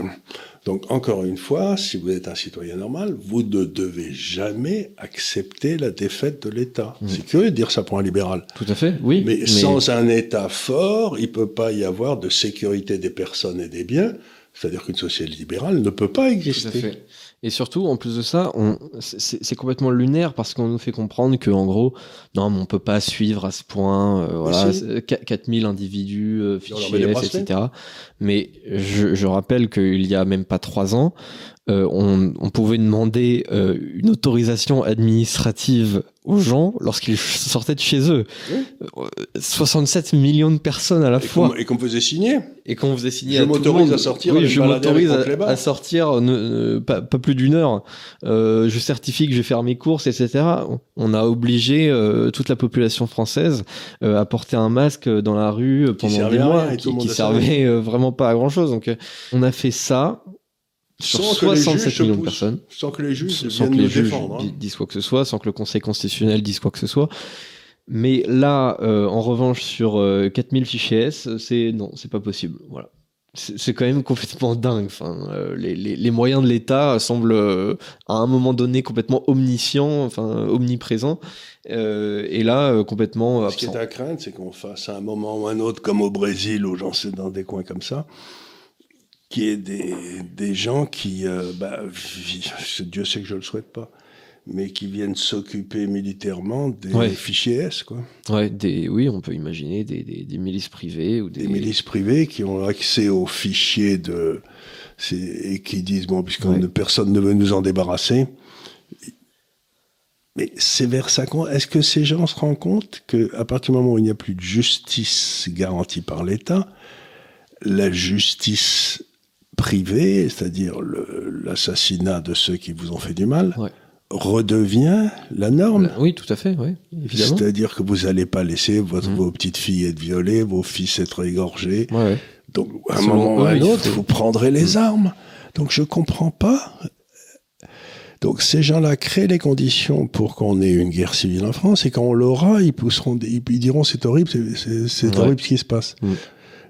Donc, encore une fois, si vous êtes un citoyen normal, vous ne devez jamais accepter la défaite de l'État. Mhm. C'est curieux de dire ça pour un libéral. Tout à fait, oui. Mais, sans un État fort, il peut pas y avoir de sécurité des personnes et des biens. C'est-à-dire qu'une société libérale ne peut pas Tout à exister. fait. Et surtout, en plus de ça, on- c'est c'est complètement lunaire parce qu'on nous fait comprendre que, en gros, non, mais on peut pas suivre à ce point, euh, voilà, si. c'est- qu- 4000 individus, euh, fichiers S, etc. Mais je, je rappelle qu'il y a même pas trois ans, euh, on, on pouvait demander euh, une autorisation administrative aux gens lorsqu'ils sortaient de chez eux. Oui. Euh, 67 millions de personnes à la Et fois. et qu'on faisait signer. Et qu'on faisait signer Je à tout le m'autorise monde. à sortir, Oui, je m'autorise à, à sortir ne- ne- pas, pas plus d'une heure. Euh, je certifie que je vais faire mes courses, etc. On a obligé euh, toute la population française euh, à porter un masque dans la rue pendant des mois, qui, servait euh, vraiment pas à grand chose. Donc, euh, on a fait ça sur Sans que les juges 67 se millions de personnes Sans que les juges sans que les juges défendre. hein. di- disent quoi que ce soit, sans que le Conseil constitutionnel dise quoi que ce soit. Mais là, euh, en revanche, sur euh, 4000 fichiers S, c'est non, c'est pas possible. Voilà. C'est quand même <laughs> complètement dingue. Enfin, euh, les, les- les moyens de l'État semblent euh, à un moment donné complètement omniscients, enfin omniprésents, euh, et là euh, complètement Ce qui est à craindre, c'est qu'on fasse à un moment ou un autre, comme au Brésil, ou j'en sais dans des coins comme ça, qu'il y ait des, des gens qui, euh, bah, Dieu sait que je le souhaite pas, mais qui viennent s'occuper militairement des Ouais. fichiers S, quoi. Ouais, des, oui, on peut imaginer des, des, des milices privées ou des, milices privées qui ont accès aux fichiers de, et qui disent bon, puisque Ouais. personne ne veut nous en débarrasser, Mais c'est vers ça qu'on. Est-ce que ces gens se rendent compte qu'à partir du moment où il n'y a plus de justice garantie par l'État, la justice privée, c'est-à-dire l'assassinat de ceux qui vous ont fait du mal, redevient la norme. Oui, tout à fait, oui, C'est-à-dire que vous n'allez pas laisser mmh. vos petites filles être violées, vos fils être égorgés. Donc, à un moment ou à un autre, vous prendrez les mmh. armes. Donc, je comprends pas. Donc, ces gens-là créent les conditions pour qu'on ait une guerre civile en France, et quand on l'aura, ils pousseront, ils diront c'est horrible, c'est horrible ce qui se passe. Mmh.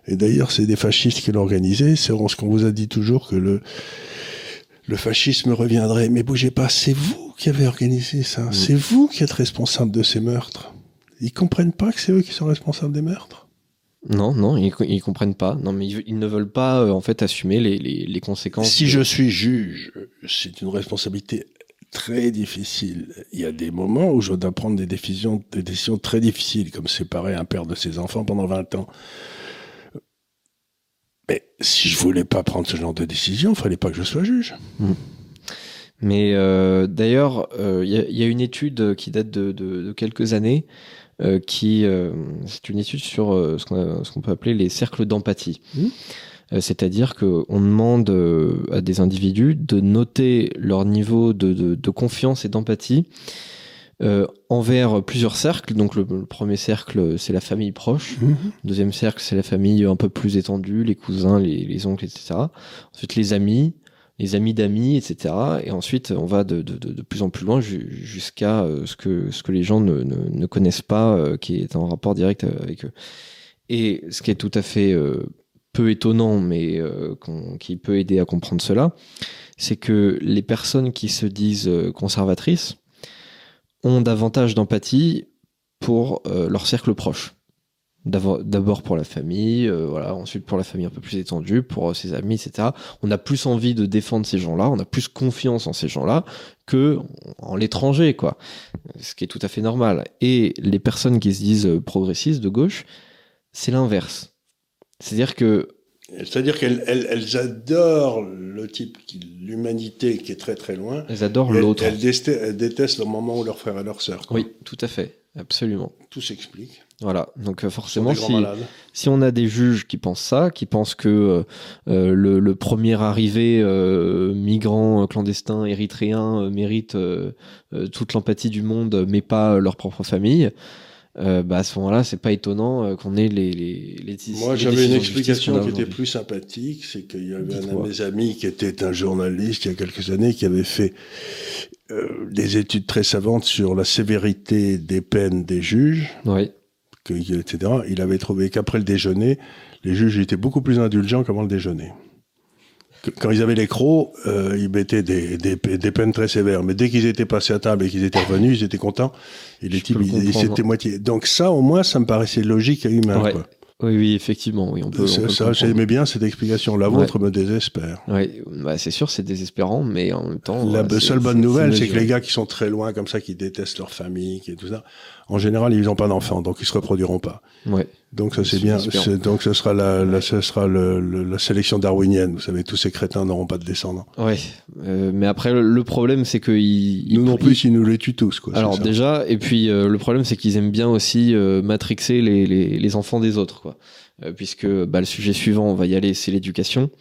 Et d'ailleurs, c'est des fascistes qui l'ont organisé. C'est ce qu'on vous a dit toujours que le, le fascisme reviendrait. Mais bougez pas, c'est vous qui avez organisé ça. Mm. C'est vous qui êtes responsable de ces meurtres. Ils comprennent pas que c'est eux qui sont responsables des meurtres non, non, ils, ils comprennent pas. Non, mais ils, ne veulent pas euh, en fait assumer les, les, les conséquences. Si je suis juge, c'est une responsabilité très difficile. Il y a des moments où je dois prendre des décisions, des décisions très difficiles, comme séparer un père de ses enfants pendant 20 ans. Mais si je voulais pas prendre ce genre de décision, il fallait pas que je sois juge. Hmm. Mais euh, d'ailleurs, il euh, y, a une étude qui date de, quelques années, euh, qui c'est une étude sur ce qu'on peut appeler les cercles d'empathie. Hmm. C'est-à-dire qu'on demande à des individus de noter leur niveau de confiance et d'empathie euh, envers plusieurs cercles. Donc le, premier cercle, c'est la famille proche. Mhm. Le deuxième cercle, c'est la famille un peu plus étendue, les cousins, les, oncles, etc. Ensuite, les amis, les amis d'amis, etc. Et ensuite, on va de, de, de plus en plus loin jusqu'à euh, ce, que, ce que les gens ne, ne, ne connaissent pas, euh, qui est en rapport direct avec eux. Et ce qui est tout à fait peu étonnant, mais qui peut aider à comprendre cela, c'est que les personnes qui se disent conservatrices, ont davantage d'empathie pour euh, leur cercle proche. D'abord pour la famille, euh, voilà, ensuite pour la famille un peu plus étendue, pour euh, ses amis, etc. On a plus envie de défendre ces gens-là, on a plus confiance en ces gens-là que en l'étranger, quoi. Ce qui est tout à fait normal. Et les personnes qui se disent progressistes de gauche, c'est l'inverse. C'est-à-dire que c'est-à-dire qu'elles elles, adorent le type, l'humanité qui est très très loin. Elles adorent l'autre. Elles, détestent le moment où leur frère et leur sœur. Oui, tout à fait, absolument. Tout s'explique. Voilà, donc euh, forcément, si, si, on a des juges qui pensent ça, qui pensent que euh, euh, le, premier arrivé migrant clandestin érythréen mérite toute l'empathie du monde, mais pas leur propre famille, euh, bah à ce moment-là, c'est pas étonnant euh, qu'on ait les, les, les Moi, j'avais une explication qui était plus sympathique, c'est qu'il y avait un de mes amis qui était un journaliste il y a quelques années qui avait fait euh, des études très savantes sur la sévérité des peines des juges, oui. que, etc. Il avait trouvé qu'après le déjeuner, les juges étaient beaucoup plus indulgents qu'avant le déjeuner quand ils avaient les crocs, euh, ils mettaient des, des, des, peines très sévères. Mais dès qu'ils étaient passés à table et qu'ils étaient revenus, ils étaient contents. Et les types, ils, s'étaient moitié. Donc ça, au moins, ça me paraissait logique et humain. Quoi. Oui, oui, effectivement, oui, on peut. ça, j'aimais bien cette explication. La vôtre me désespère. Oui, bah, c'est sûr, c'est désespérant, mais en même temps. La seule bonne nouvelle, c'est que les gars qui sont très loin, comme ça, qui détestent leur famille, qui tout ça, en général, ils n'ont pas d'enfants, donc ils se reproduiront pas. Ouais. Donc ça c'est bien. Donc ce sera la, la ce sera le, la sélection darwinienne. Vous savez, tous ces crétins n'auront pas de descendants. Oui, euh, mais après le problème c'est que ils, nous non plus, ils nous les tuent tous. Quoi, alors déjà, et puis euh, le problème c'est qu'ils aiment bien aussi euh, matrixer les, les, les, enfants des autres, quoi. Puisque bah, le sujet suivant, on va y aller, c'est l'éducation.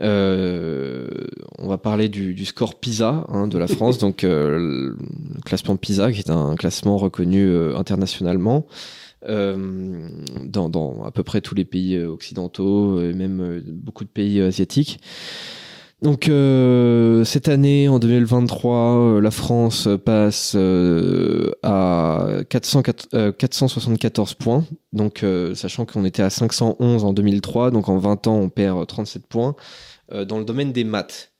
Euh, on va parler du, du score PISA hein, de la France, <laughs> donc le classement PISA qui est un classement reconnu internationalement. Euh, dans, dans, à peu près tous les pays euh, occidentaux et même euh, beaucoup de pays asiatiques. Donc cette année, en 2023, la France passe à 400, 474 points. Donc sachant qu'on était à 511 en 2003, donc en 20 ans on perd 37 points dans le domaine des maths.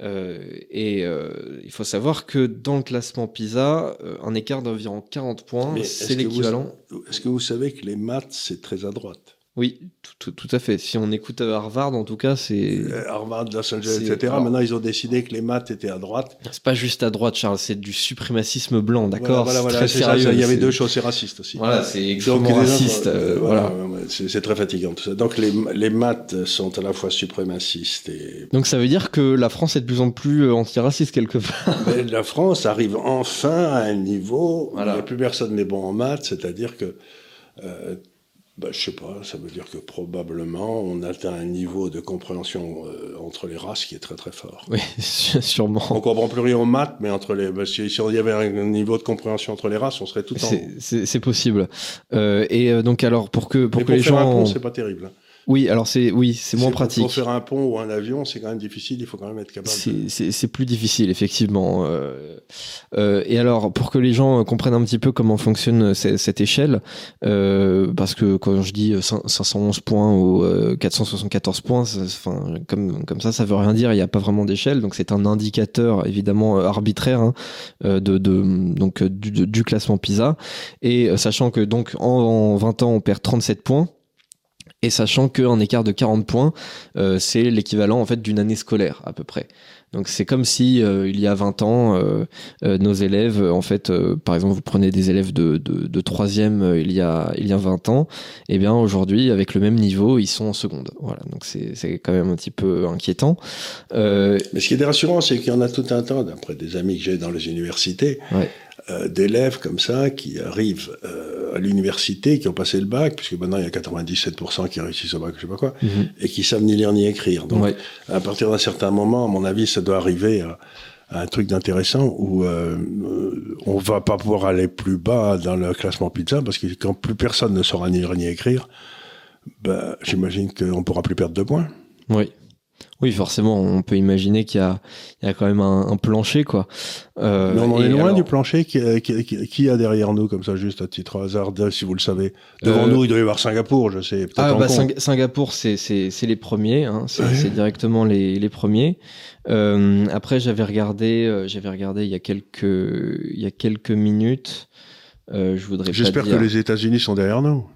Euh, et euh, il faut savoir que dans le classement PISA, euh, un écart d'environ 40 points, c'est l'équivalent. Est-ce que vous savez que les maths, c'est très à droite? Oui, tout, tout, à fait. Si on écoute Harvard, en tout cas, c'est. Harvard, Los Angeles, etc. Maintenant, ils ont décidé que les maths étaient à droite. C'est pas juste à droite, Charles, c'est du suprémacisme blanc, d'accord? Voilà, voilà, voilà Il y avait deux choses, c'est raciste aussi. Voilà, c'est extrêmement raciste. voilà. C'est très fatigant tout ça. Donc les, les, maths sont à la fois suprémacistes et. Donc ça veut dire que la France est de plus en plus antiraciste quelque part. <laughs> Mais la France arrive enfin à un niveau où plus personne n'est bon en maths, c'est-à-dire que. Euh, bah, je sais pas, ça veut dire que probablement on atteint un niveau de compréhension euh, entre les races qui est très très fort. Oui, <laughs> sûrement. On comprend plus rien en maths, mais entre les, bah, si, il y avait un niveau de compréhension entre les races, on serait tout en. C'est possible. Euh, et euh, donc alors pour que pour que les gens. Un pont, c'est pas terrible. Hein. Oui, alors c'est oui, c'est moins pratique. Pour faire un pont ou un avion, c'est quand même difficile. Il faut quand même être capable. C'est plus difficile, effectivement. Euh, euh, et alors, pour que les gens comprennent un petit peu comment fonctionne cette échelle, euh, parce que quand je dis 511 points ou 474 points, enfin comme comme ça, ça veut rien dire. Il n'y a pas vraiment d'échelle, donc c'est un indicateur évidemment arbitraire hein, de, de, donc du, du, classement PISA. Et sachant que donc en, en 20 ans, on perd 37 points et sachant qu'un écart de 40 points, euh, c'est l'équivalent en fait d'une année scolaire à peu près. Donc c'est comme si euh, il y a 20 ans, euh, nos élèves, en fait, par exemple, vous prenez des élèves de, de, de troisième il y a il y a 20 ans, et eh bien aujourd'hui avec le même niveau, ils sont en seconde. Voilà, donc c'est quand même un petit peu inquiétant. Mais ce qui est rassurant, c'est qu'il y en a tout un temps, d'après des amis que j'ai dans les universités. Ouais euh, d'élèves comme ça qui arrivent euh, à l'université, qui ont passé le bac, puisque maintenant il y a 97% qui réussissent au bac, je sais pas quoi, mhm. et qui savent ni lire ni écrire. Donc, à partir d'un certain moment, à mon avis, ça doit arriver à, un truc d'intéressant où euh, on va pas pouvoir aller plus bas dans le classement pizza, parce que quand plus personne ne saura ni lire ni écrire, ben, j'imagine qu'on pourra plus perdre de points. Oui. Oui, forcément, on peut imaginer qu'il y a, il y a quand même un, plancher, quoi. Euh, Mais on en est loin du plancher. Qui, qui, qui, a derrière nous, comme ça, juste à titre hasard, si vous le savez Devant euh, nous, il doit y avoir Singapour, je sais. Ah, bah, Singapour, c'est les premiers. Hein, c'est directement les, les premiers. Euh, après, j'avais regardé, euh, j'avais regardé il y a quelques, il y a quelques minutes. Euh, je voudrais. J'espère que les États-Unis sont derrière nous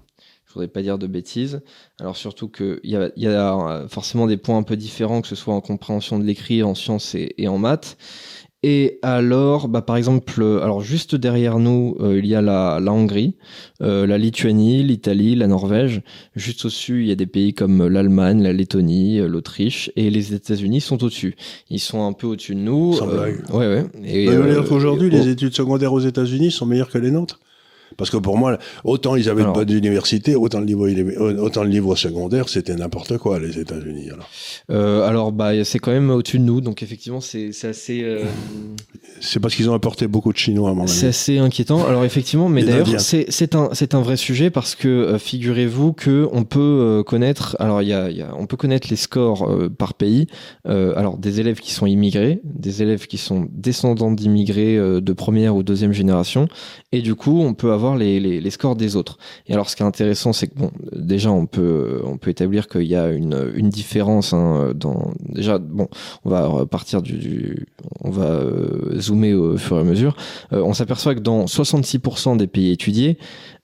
je voudrais pas dire de bêtises. Alors surtout qu'il y a, y a forcément des points un peu différents, que ce soit en compréhension de l'écrit, en sciences et, en maths. Et alors, bah, par exemple, alors juste derrière nous, euh, il y a la, la Hongrie, euh, la Lituanie, l'Italie, la Norvège. Juste au-dessus, il y a des pays comme l'Allemagne, la Lettonie, euh, l'Autriche, et les États-Unis sont au-dessus. Ils sont un peu au-dessus de nous. Sans blague. Ouais, ouais. Et, Aujourd'hui, les études secondaires aux États-Unis sont meilleures que les nôtres. Parce que pour moi, autant ils avaient de bonnes universités, autant le niveau, autant le niveau secondaire, c'était n'importe quoi, les États-Unis. Alors, euh, alors bah, c'est quand même au-dessus de nous, donc effectivement, c'est assez. Euh, c'est parce qu'ils ont apporté beaucoup de Chinois, à mon avis. C'est assez inquiétant. Alors, effectivement, mais d'ailleurs, c'est un, un vrai sujet parce que euh, figurez-vous que on peut connaître. Alors, il y a, y a, on peut connaître les scores par pays. alors, des élèves qui sont immigrés, des élèves qui sont descendants d'immigrés de première ou deuxième génération, et du coup, on peut avoir les, scores des autres. Et alors, ce qui est intéressant, c'est que bon, déjà, on peut, établir qu'il y a une, une différence hein, dans. Déjà, bon, on va partir du, on va euh, zoomer au fur et à mesure. Euh, on s'aperçoit que dans 66% des pays étudiés,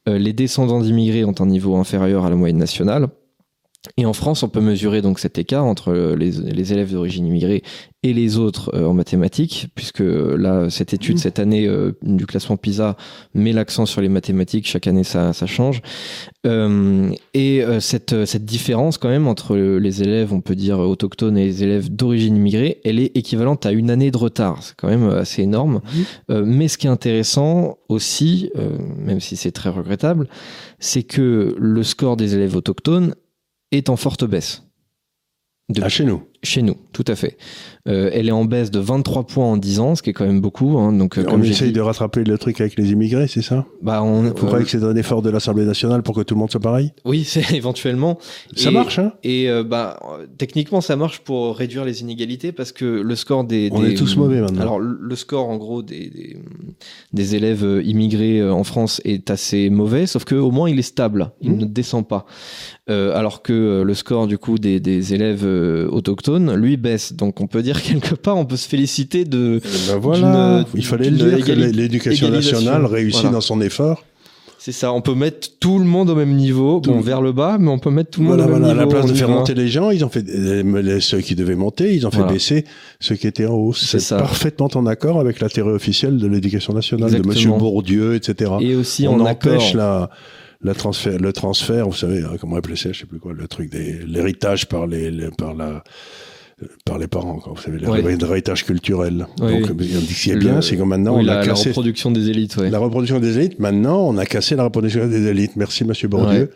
euh, les descendants d'immigrés ont un niveau inférieur à la moyenne nationale. Et en France, on peut mesurer donc cet écart entre les, les élèves d'origine immigrée et les autres euh, en mathématiques, puisque là, cette étude mmh. cette année euh, du classement PISA met l'accent sur les mathématiques. Chaque année, ça, ça change. Euh, et cette, cette différence quand même entre les élèves, on peut dire autochtones et les élèves d'origine immigrée, elle est équivalente à une année de retard. C'est quand même assez énorme. Mmh. mais ce qui est intéressant aussi, même si c'est très regrettable, c'est que le score des élèves autochtones est en forte baisse. De... Ah, chez nous Chez nous, tout à fait. Euh, elle est en baisse de 23 points en 10 ans, ce qui est quand même beaucoup. Hein. Donc, euh, on essaye de rattraper le truc avec les immigrés, c'est ça? Bah, on, Vous croyez que c'est un effort de l'Assemblée nationale pour que tout le monde soit pareil? Oui, <laughs> c'est éventuellement. Ça marche, hein? Et euh, bah, techniquement, ça marche pour réduire les inégalités parce que le score des. On est tous mauvais maintenant. Alors, le score, en gros, des, des, des élèves immigrés en France est assez mauvais, sauf qu'au moins, il est stable. Il mmh. ne descend pas. Euh, alors que le score, du coup, des, des élèves autochtones, lui, baisse. Donc, on peut dire <laughs> quelque part, on peut se féliciter de. Eh ben voilà, il fallait le dire que l'éducation nationale réussit dans son effort C'est ça, on peut mettre tout le monde au même niveau, bon, vers le bas, mais on peut mettre tout le monde Voilà, au même voilà, à la place de faire monter les gens, ils ont fait les- ceux qui devaient monter, ils ont fait Voilà. baisser ceux qui étaient en haut. C'est parfaitement en accord avec la théorie officielle de l'éducation nationale, de. Monsieur Bourdieu, etc. Et aussi on en empêche accord. la, la transfert, le transfert, vous savez, hein, comment appeler ça, je sais plus quoi, le truc des l'héritage par les, les- par la par les parents, quoi, vous savez, Ouais. l'héritage culturel. Oui. Donc, on dit ce qui est Le- bien, c'est que maintenant Oui, on la, a la cassé reproduction des élites, ouais. la reproduction des élites. Maintenant, on a cassé la reproduction des élites. Merci, Monsieur Bourdieu.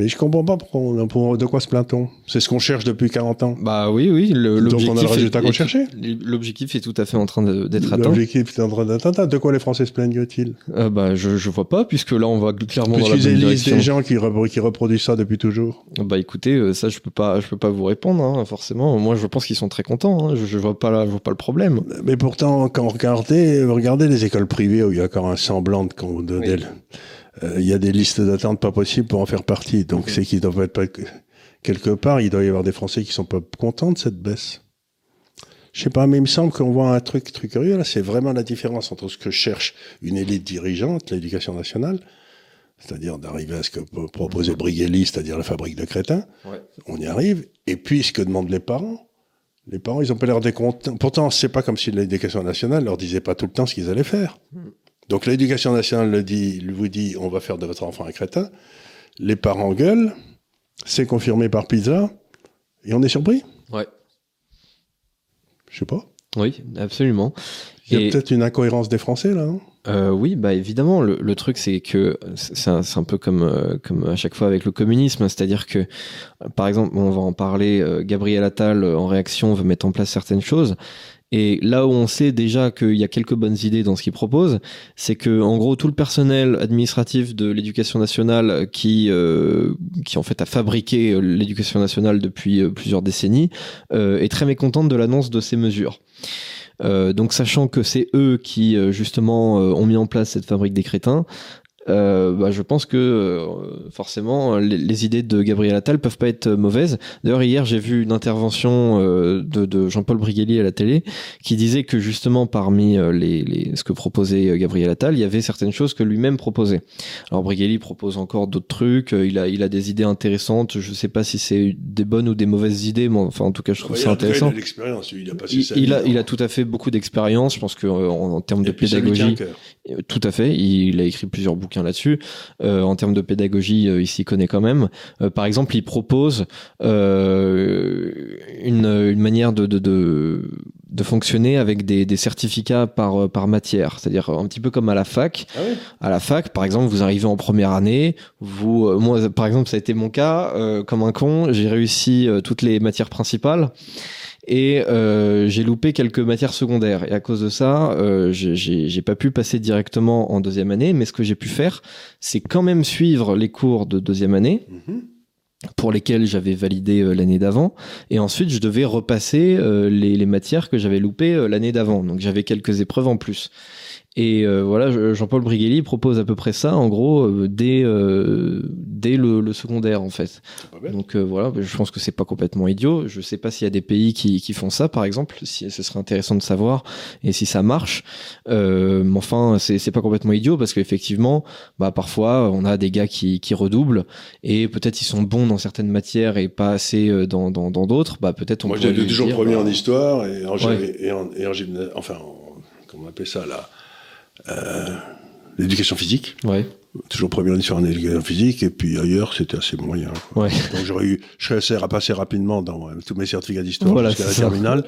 Mais je comprends pas pourquoi on- pour- de quoi se plaint-on? C'est ce qu'on cherche depuis 40 ans. Bah oui, oui. le- Donc, on a le résultat qu'on cherchait. L'objectif est tout à fait en train d'être atteint. L'objectif est en train d'atteindre. De quoi les Français se plaignent-ils? Euh, bah, je, je vois pas, puisque là, on va clairement dans la bonne direction. des gens qui, repro- qui reproduisent ça depuis toujours. Bah écoutez, euh, ça, je peux pas, je peux pas vous répondre, hein, forcément. Moi, je pense qu'ils sont très contents. hein. Je, je vois pas, là, je vois pas le problème. Mais pourtant, quand regardez, regardez les écoles privées où il y a encore un semblant de... con- de- Oui. Euh, il y a des listes d'attente pas possibles pour en faire partie. Donc c'est qu'ils doivent être pas... Quelque part, il doit y avoir des Français qui sont pas contents de cette baisse. Je sais pas, mais il me semble qu'on voit un truc, truc curieux là, c'est vraiment la différence entre ce que cherche une élite dirigeante, l'éducation nationale, c'est-à-dire d'arriver à ce que peut proposer Briguelli, c'est-à-dire la fabrique de crétins, Ouais. on y arrive, et puis ce que demandent les parents. Les parents, ils ont pas l'air décontents. Pourtant, c'est pas comme si l'éducation nationale leur disait pas tout le temps ce qu'ils allaient faire. Donc l'éducation nationale le dit, vous dit, on va faire de votre enfant un crétin. Les parents gueulent, c'est confirmé par Pizza, et on est surpris? Ouais. Je sais pas. Oui, absolument. Il y a Et- peut-être une incohérence des Français là, non Euh, oui, bah évidemment. Le, le truc, c'est que c'est un, peu comme euh, comme à chaque fois avec le communisme, c'est-à-dire que, par exemple, on va en parler. euh, Gabriel Attal, en réaction, veut mettre en place certaines choses. Et là où on sait déjà qu'il y a quelques bonnes idées dans ce qu'il propose, c'est que en gros tout le personnel administratif de l'éducation nationale qui euh, qui en fait a fabriqué euh, l'éducation nationale depuis euh, plusieurs décennies euh, est très mécontente de l'annonce de ces mesures. Euh, donc sachant que c'est eux qui justement ont mis en place cette fabrique des crétins, euh, bah, je pense que euh, forcément les, les idées de Gabriel Attal peuvent pas être mauvaises. D'ailleurs hier j'ai vu une intervention euh, de, de Jean-Paul Briguelli à la télé qui disait que justement parmi euh, les, les, ce que proposait euh, Gabriel Attal, il y avait certaines choses que lui-même proposait. Alors Briguelli propose encore d'autres trucs, euh, il a, il a des idées intéressantes, je sais pas si c'est des bonnes ou des mauvaises idées, mais enfin en tout cas je trouve ça intéressant. il a passé Il, sa il vie a, dans- il a tout à fait beaucoup d'expérience. Je pense que euh, en, en termes de Et pédagogie, tout à fait. Il, a écrit plusieurs bouquins là-dessus. Euh, en termes de pédagogie, euh, il s'y connaît quand même. Euh, par exemple, il propose une, une manière de, de, de, de fonctionner avec des, des certificats par, par matière. C'est-à-dire un petit peu comme à la fac. Ah oui À la fac, par exemple, vous arrivez en première année. Vous, moi, par exemple, ça a été mon cas. euh, comme un con, j'ai réussi euh, toutes les matières principales et euh, j'ai loupé quelques matières secondaires. Et à cause de ça, euh, j'ai- pas pu passer directement en deuxième année. Mais ce que j'ai pu faire, c'est quand même suivre les cours de deuxième année Mhm. pour lesquels j'avais validé euh, l'année d'avant. Et ensuite, je devais repasser euh, les, les matières que j'avais loupées euh, l'année d'avant. Donc j'avais quelques épreuves en plus. Et euh, voilà, je- Jean-Paul Briguelli propose à peu près ça, en gros, euh, dès, euh, dès le, le secondaire, en fait. Donc euh, voilà, je pense que c'est pas complètement idiot. Je sais pas s'il y a des pays qui, qui font ça, par exemple. Si, ce serait intéressant de savoir et si ça marche. Euh, mais enfin, c'est c'est pas complètement idiot parce qu'effectivement, bah parfois on a des gars qui, qui redoublent et peut-être ils sont bons dans certaines matières et pas assez dans dans dans d'autres. Bah peut-être on. Moi, j'étais toujours premier bah, en histoire et en, Ouais. et en, et en gymna- enfin, en- comment on appelle ça là? L'éducation physique. Ouais. Toujours premier en histoire en éducation physique et puis ailleurs, c'était assez moyen. quoi. Ouais. Donc j'aurais eu, je serais passé rapidement dans euh, tous mes certificats d'histoire Voilà, jusqu'à la ça. terminale.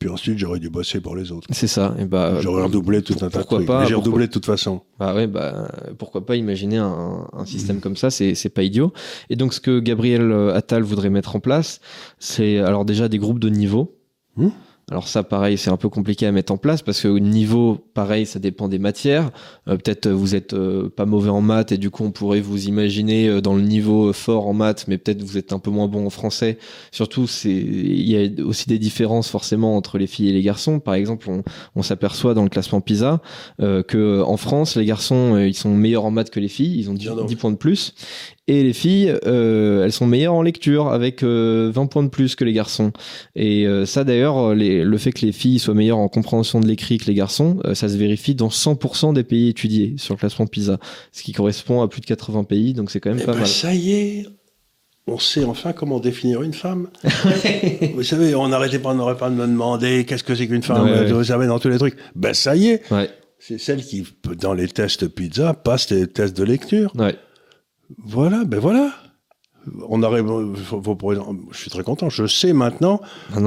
Puis ensuite, j'aurais dû bosser pour les autres. C'est ça. Et bah. J'aurais redoublé tout un tas de trucs. pas, Mais j'ai redoublé de toute façon. Bah ouais, bah pourquoi pas imaginer un, un système comme ça, c'est c'est pas idiot. Et donc ce que Gabriel euh, Attal voudrait mettre en place, c'est alors déjà des groupes de niveau. Hmm. Alors ça, pareil, c'est un peu compliqué à mettre en place parce que au niveau, pareil, ça dépend des matières. Euh, peut-être euh, vous êtes euh, pas mauvais en maths et du coup on pourrait vous imaginer euh, dans le niveau fort en maths, mais peut-être vous êtes un peu moins bon en français. Surtout, c'est il y a aussi des différences forcément entre les filles et les garçons. Par exemple, on, on s'aperçoit dans le classement PISA euh, que en France, les garçons euh, ils sont meilleurs en maths que les filles, ils ont 10, Bien donc. 10 points de plus. Et les filles, elles sont meilleures en lecture avec 20 points de plus que les garçons. Et ça d'ailleurs, le fait que les filles soient meilleures en compréhension de l'écrit que les garçons, ça se vérifie dans 100% des pays étudiés sur le classement PISA, ce qui correspond à plus de 80 pays, donc c'est quand même eh pas ben, mal. Ça y est, on sait enfin comment définir une femme. <laughs> vous savez, on n'arrêtait pas, on n'aurait pas de me demander qu'est-ce que c'est qu'une femme, vous savez, dans tous les trucs. Ben ça y est, c'est celle qui, dans les tests pizza, passe les tests de lecture. Voilà, ben voilà. On arrive, je suis très content. Je sais maintenant ah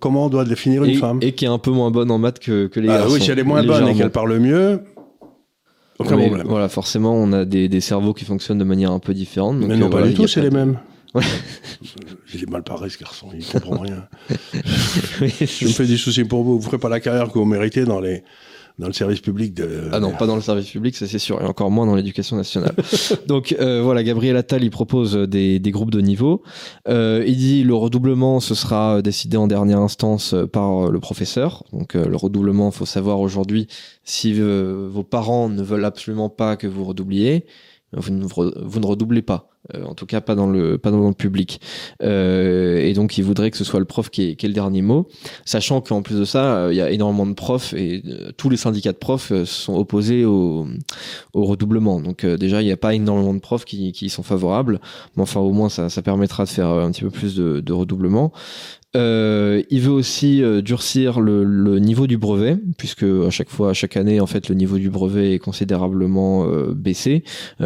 comment, on doit définir une femme. Et qui est un peu moins bonne en maths que, que les ah, Oui, si elle est moins bonne et qu'elle parle mieux, aucun problème. Voilà, forcément, on a des, des, cerveaux qui fonctionnent de manière un peu différente. Mais non, pas du tout, c'est les mêmes. <laughs> Ouais. Il est mal paré ce garçon, il comprend rien. <laughs> je me fais des soucis pour vous. Vous ferez pas la carrière que vous méritez dans les dans le service public de... Ah non, pas dans le service public, ça c'est sûr, et encore moins dans l'éducation nationale. <laughs> Donc euh, voilà, Gabriel Attal, il propose des, des groupes de niveau. Euh, il dit le redoublement, ce sera décidé en dernière instance par le professeur. Donc euh, le redoublement, faut savoir aujourd'hui si euh, vos parents ne veulent absolument pas que vous redoubliez, vous ne, vous ne redoublez pas. Euh, en tout cas pas dans le pas dans le public. Euh, et donc il voudrait que ce soit le prof qui ait, qui ait le dernier mot, sachant qu'en plus de ça, euh, il y a énormément de profs et tous les syndicats de profs sont opposés au, au redoublement. Donc déjà il n'y a pas énormément de profs qui, qui sont favorables, mais enfin au moins ça, ça permettra de faire un petit peu plus de, de redoublement. Euh, il veut aussi euh, durcir le, niveau du brevet, puisque à chaque fois, à chaque année, en fait, le niveau du brevet est considérablement euh, baissé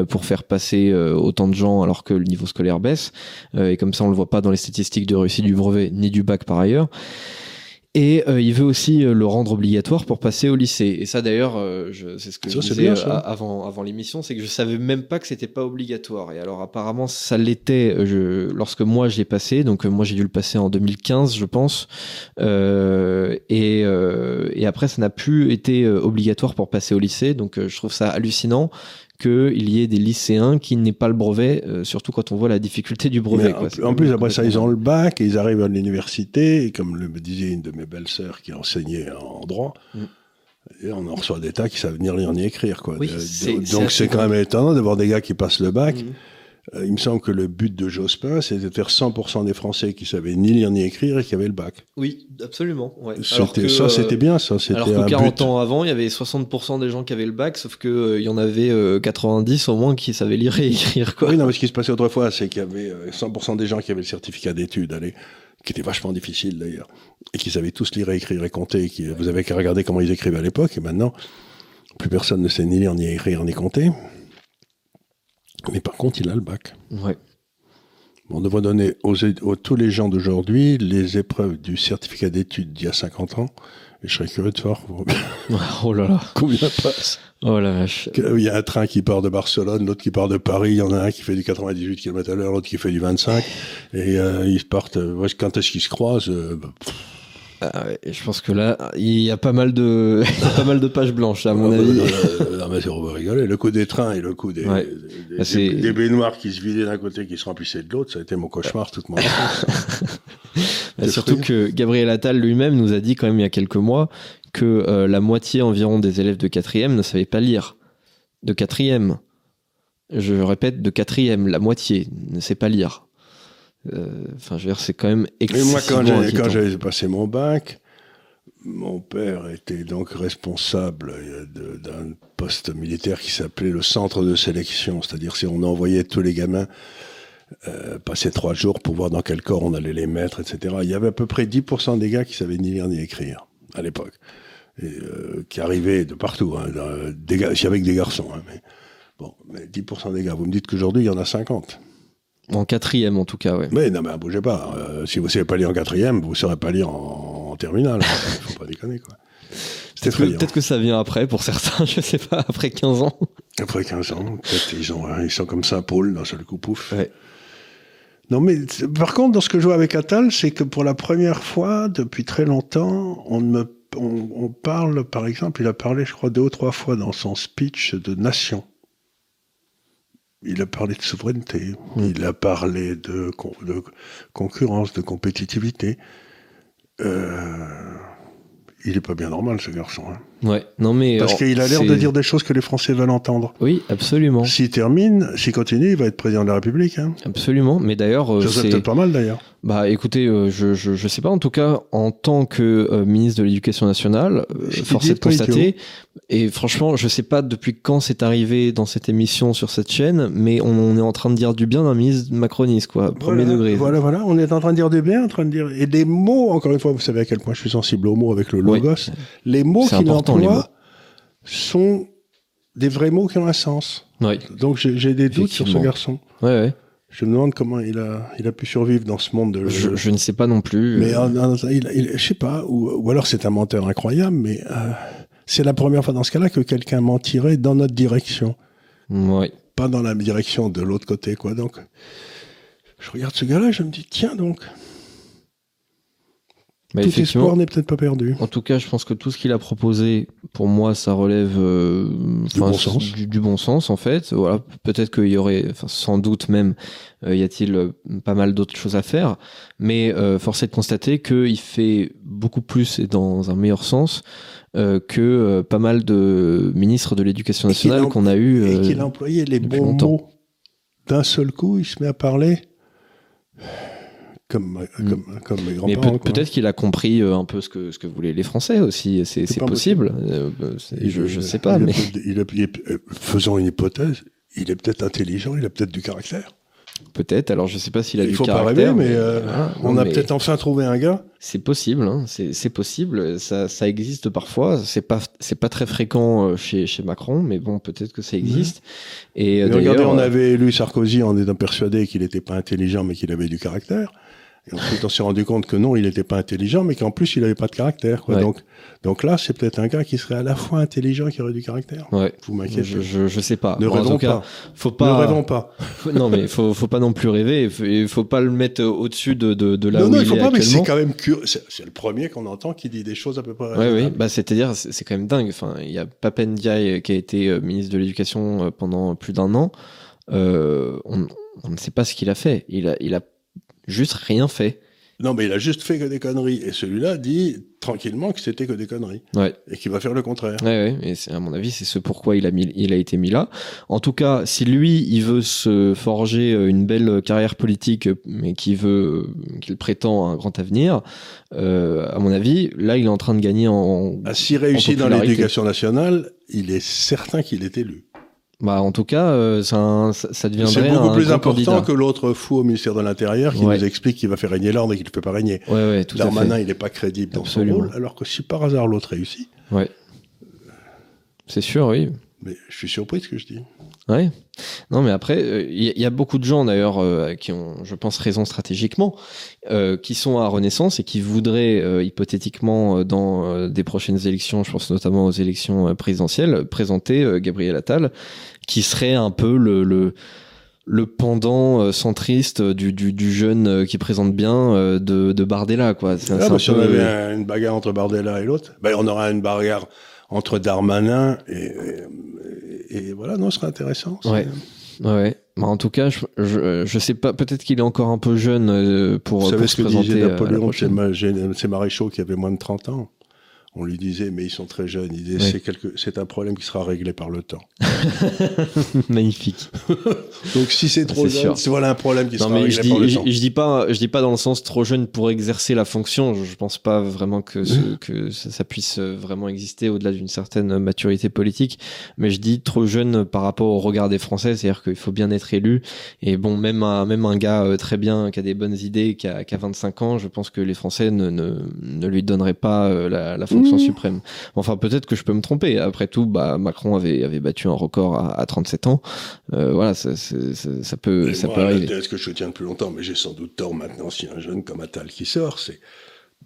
pour faire passer autant de gens alors que le niveau scolaire baisse. et comme ça, on le voit pas dans les statistiques de réussite du brevet ni du bac par ailleurs. Et euh, il veut aussi euh, le rendre obligatoire pour passer au lycée. Et ça d'ailleurs, euh, c'est ce que je disais avant, avant l'émission, c'est que je savais même pas que c'était pas obligatoire. Et alors apparemment ça l'était je, lorsque moi j'ai passé. Donc moi j'ai dû le passer en 2015, je pense. et, et après ça n'a plus été obligatoire pour passer au lycée. Donc je trouve ça hallucinant qu'il y ait des lycéens qui n'aient pas le brevet, euh, surtout quand on voit la difficulté du brevet. En, plus, après ça, ils ont le bac, et ils arrivent à l'université, et comme le, me disait une de mes belles-sœurs qui enseignait en droit, mm. et on en reçoit des tas qui savent ni lire ni écrire. Quoi. donc c'est quand même étonnant d'avoir des gars qui passent le bac. Mm. Euh, il me semble que le but de Jospin, c'était de faire 100% des Français qui savaient ni lire ni écrire et qui avaient le bac. Oui, absolument. Ouais. ça, c'était bien. Ça, alors que 40 ans avant, il y avait 60% des gens qui avaient le bac, sauf qu'il euh, il y en avait 90 euh, au moins qui savaient lire et <laughs> écrire. Quoi. Oui, non, mais ce qui se passait autrefois, c'est qu'il y avait 100% des gens qui avaient le certificat d'études, allez, qui était vachement difficile d'ailleurs, et qui savaient tous lire, écrire et compter. Qui, vous avez qu'à regarder comment ils écrivaient à l'époque, et maintenant, plus personne ne sait ni lire, ni écrire, ni compter. Mais par contre, il a le bac. Ouais. On devrait donner aux, tous les gens d'aujourd'hui les épreuves du certificat d'études d'il y a 50 ans. Et je serais curieux de voir. <laughs> oh là là. Combien passe Oh la vache. Il y a un train qui part de Barcelone, l'autre qui part de Paris. Il y en a un qui fait du 98 km à l'heure, l'autre qui fait du 25. Et euh, ils partent. Euh, quand est-ce qu'ils se croisent euh, ah je pense que là, il y a pas mal de, <laughs> pas mal de pages blanches, à mon ah, avis. non, mais on va rigoler. Le coup des trains et le coup des, des, baignoires qui se vidaient d'un côté, qui se remplissaient de l'autre, ça a été mon cauchemar toute mon <laughs> <laughs> bah, Surtout que Gabriel Attal lui-même nous a dit quand même il y a quelques mois que euh, la moitié environ des élèves de quatrième ne savaient pas lire. De quatrième. Je répète, de quatrième, la moitié ne sait pas lire. Euh, enfin, je veux dire, c'est quand même excessivement Et moi, quand j'avais passé mon bac, mon père était donc responsable euh, d'un poste militaire qui s'appelait le centre de sélection, c'est-à-dire si on envoyait tous les gamins euh, passer trois jours pour voir dans quel corps on allait les mettre, etc. Il y avait à peu près 10% des gars qui savaient ni lire ni écrire à l'époque, et euh, qui arrivaient de partout, hein, des avec des garçons. Hein, mais bon, mais 10% des gars. Vous me dites qu'aujourd'hui il y en a 50. En quatrième, en tout cas, oui. Mais non, mais bougez pas. Euh, si vous ne savez pas lire en quatrième, vous ne saurez pas lire en, en terminale. Il <laughs> faut pas déconner, quoi. Peut-être que, ça vient après, pour certains, <laughs> je sais pas, après 15 ans. Après 15 ans, peut-être ils, ont, ils sont comme Saint-Paul, d'un seul coup, pouf. Non, mais par contre, dans ce que je vois avec Attal, c'est que pour la première fois, depuis très longtemps, on me on parle, par exemple, il a parlé, je crois, deux ou trois fois dans son speech de nation il a parlé de souveraineté, il a parlé de, concurrence, de compétitivité. Euh, il est pas bien normal, ce garçon. hein. Ouais, non mais. Parce qu'il a l'air de dire des choses que les Français veulent entendre. Oui, absolument. S'il termine, s'il continue, il va être président de la République. Hein. Absolument. Mais d'ailleurs, euh, Ça serait c'est. peut-être pas mal d'ailleurs. Bah écoutez, euh, je, je, je sais pas, en tout cas, en tant que euh, ministre de l'Éducation nationale, euh, force est de constater, et franchement, je sais pas depuis quand c'est arrivé dans cette émission sur cette chaîne, mais on, on est en train de dire du bien d'un ministre macroniste, quoi, premier degré. Voilà, voilà. On est en train de dire des biens, en train de dire. Et des mots, encore une fois, vous savez à quel point je suis sensible aux mots avec le Oui. logos. Les mots C'est qu'il les mots. sont des vrais mots qui ont un sens. Donc j'ai des doutes sur ce garçon. ouais, ouais. Je me demande comment il a, il a pu survivre dans ce monde de. Je, je ne sais pas non plus. Mais euh, il, il- je sais pas, ou, ou alors c'est un menteur incroyable, mais euh, c'est la première fois dans ce cas-là que quelqu'un mentirait dans notre direction, pas dans la direction de l'autre côté, quoi. Donc, je regarde ce gars-là, je me dis, tiens donc, Bah, tout espoir n'est peut-être pas perdu. En tout cas, je pense que tout ce qu'il a proposé, pour moi, ça relève euh, enfin, bon sens. Du, du bon sens, en fait. Voilà, peut-être qu'il y aurait, sans doute même, euh, y a-t-il euh, pas mal d'autres choses à faire, mais euh, force est de constater qu'il fait beaucoup plus et dans un meilleur sens que pas mal de ministres de l'Éducation nationale a- qu'on a eu. Et qu'il a employé les bons longtemps. mots d'un seul coup, il se met à parler comme, comme, comme mes mais grands-parents. peut- quoi. peut-être qu'il a compris euh, un peu ce que ce que voulaient les Français aussi. C'est c'est pas possible. Euh, c'est- je, je sais pas, il mais peut-être- il a- il est- faisons une hypothèse, il est peut-être intelligent, il a peut-être du caractère. peut-être. Alors, je sais pas s'il a il du faut pas caractère. rêver, mais euh, on a mais- peut-être enfin trouvé un gars. C'est possible, hein. c'est c'est possible, ça, ça existe parfois. C'est pas c'est pas très fréquent chez chez Macron, mais bon, peut-être que ça existe. Et euh, Mais regardez, on avait élu Sarkozy en étant persuadé qu'il n'était pas intelligent, mais qu'il avait du caractère. Et ensuite, on s'est rendu compte que non, il n'était pas intelligent, mais qu'en plus, il n'avait pas de caractère. Quoi. Ouais. Donc, donc là, c'est peut-être un gars qui serait à la fois intelligent et qui aurait du caractère. ouais, Vous m'inquiétez. je, je je sais pas. Ne Bon, rêvons cas, pas. faut Ne pas. rêvons pas. non mais faut faut pas non plus rêver. Il faut, faut pas le mettre euh, au-dessus de de, de là non, où non, il faut est pas, mais c'est quand même curieux. C'est le premier qu'on entend qui dit des choses à peu près. Ouais, oui, bah c'est-à-dire c'est quand même dingue. Enfin, il y a Papendiaï qui a été euh, ministre de l'Éducation euh, pendant plus d'un an. Euh, on, on ne sait pas ce qu'il a fait. Il a il a juste rien fait. Non, mais il a juste fait que des conneries. Et celui-là dit tranquillement que c'était que des conneries. Ouais. Et qu'il va faire le contraire. Ouais, ouais, et c'est, à mon avis, c'est ce pourquoi il a, mis, il a été mis là. En tout cas, si lui, il veut se forger euh, une belle carrière politique, mais qui veut, euh, qu'il prétend un grand avenir, euh, à mon avis, là, il est en train de gagner en, Ah, S'il réussit dans l'éducation nationale, il est certain qu'il est élu. Bah, en tout cas, euh, ça, un- ça, deviendrait C'est beaucoup un plus important candidat. que l'autre fou au ministère de l'Intérieur qui Ouais. nous explique qu'il va faire régner l'ordre et qu'il ne peut pas régner. Ouais, ouais, tout à Darmanin, fait. il n'est pas crédible dans son rôle, alors que si par hasard l'autre réussit, Ouais. C'est sûr, oui. mais je suis surpris de ce que je dis. Ouais. Non, mais après, euh, il y, y a beaucoup de gens d'ailleurs euh, qui ont, je pense, raison stratégiquement, euh, qui sont à Renaissance et qui voudraient euh, hypothétiquement euh, dans euh, des prochaines élections, je pense notamment aux élections euh, présidentielles, présenter euh, Gabriel Attal, qui serait un peu le, le le pendant euh, centriste du, du, du jeune euh, qui présente bien euh, de, de Bardella quoi. Ah, bah, si on avait un- une bagarre entre Bardella et l'autre, ben, on aura une bagarre entre Darmanin et, et, et voilà, non, ce serait intéressant. Ouais. Ouais. Bah, en tout cas, je, je, je sais pas. Peut-être qu'il est encore un peu jeune euh, pour, Vous pour savez se ce que présenter disait Napoléon ses maréchaux qui avaient moins de 30 ans On lui disait, mais ils sont très jeunes. Il disait, Ouais. c'est, quelque- c'est un problème qui sera réglé par le temps. <laughs> Magnifique. <laughs> Donc si c'est trop C'est jeune, sûr. voilà un problème qui Non sera réglé je dis, par le je, temps. je dis pas, je dis pas dans le sens trop jeune pour exercer la fonction. Je, je pense pas vraiment que ce- <laughs> que ça, ça puisse vraiment exister au-delà d'une certaine maturité politique. Mais je dis trop jeune par rapport au regard des Français, c'est-à-dire qu'il faut bien être élu. Et bon, même un, même un gars euh, très bien qui a des bonnes idées, qui a, qui a 25 ans, je pense que les Français ne, ne, ne lui donneraient pas euh, la, la fonction Mmh. suprême. Enfin, peut-être que je peux me tromper. Après tout, bah Macron avait avait battu un record à, à 37 ans. Euh, voilà, ça, ça, ça, ça peut, Et ça moi, peut arriver. thèse que je tiens depuis longtemps, mais j'ai sans doute tort maintenant si un jeune comme Attal qui sort, c'est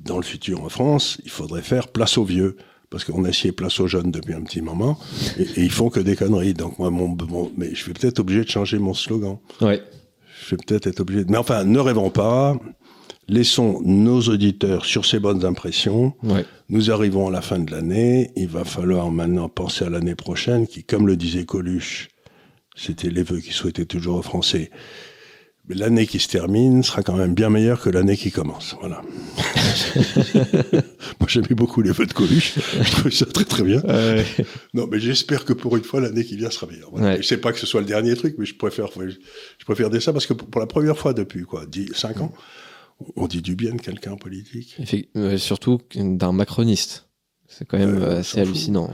dans le futur en France, il faudrait faire place aux vieux. Parce qu'on a scié place aux jeunes depuis un petit moment, et, et ils font que des conneries. Donc moi, mon, mon- mais je vais peut-être obligé de changer mon slogan. Ouais. Je vais peut-être être obligé. de- Mais enfin, ne rêvons pas. Laissons nos auditeurs sur ces bonnes impressions. Ouais. Nous arrivons à la fin de l'année. Il va falloir maintenant penser à l'année prochaine, qui, comme le disait Coluche, c'était les vœux qu'il souhaitait toujours aux Français. Mais l'année qui se termine sera quand même bien meilleure que l'année qui commence. Voilà. <laughs> Moi, j'aimais beaucoup les feux de Coluche. Je trouvais ça très très bien. Ouais. Non, mais j'espère que pour une fois, l'année qui vient sera meilleure. Voilà. Ouais. Je sais pas que ce soit le dernier truc, mais je préfère, je préfère dire ça parce que pour pour la première fois depuis quoi, 10, 5 ans, on dit du bien de quelqu'un en politique. Effect- euh, surtout d'un macroniste. C'est quand même euh, on assez hallucinant.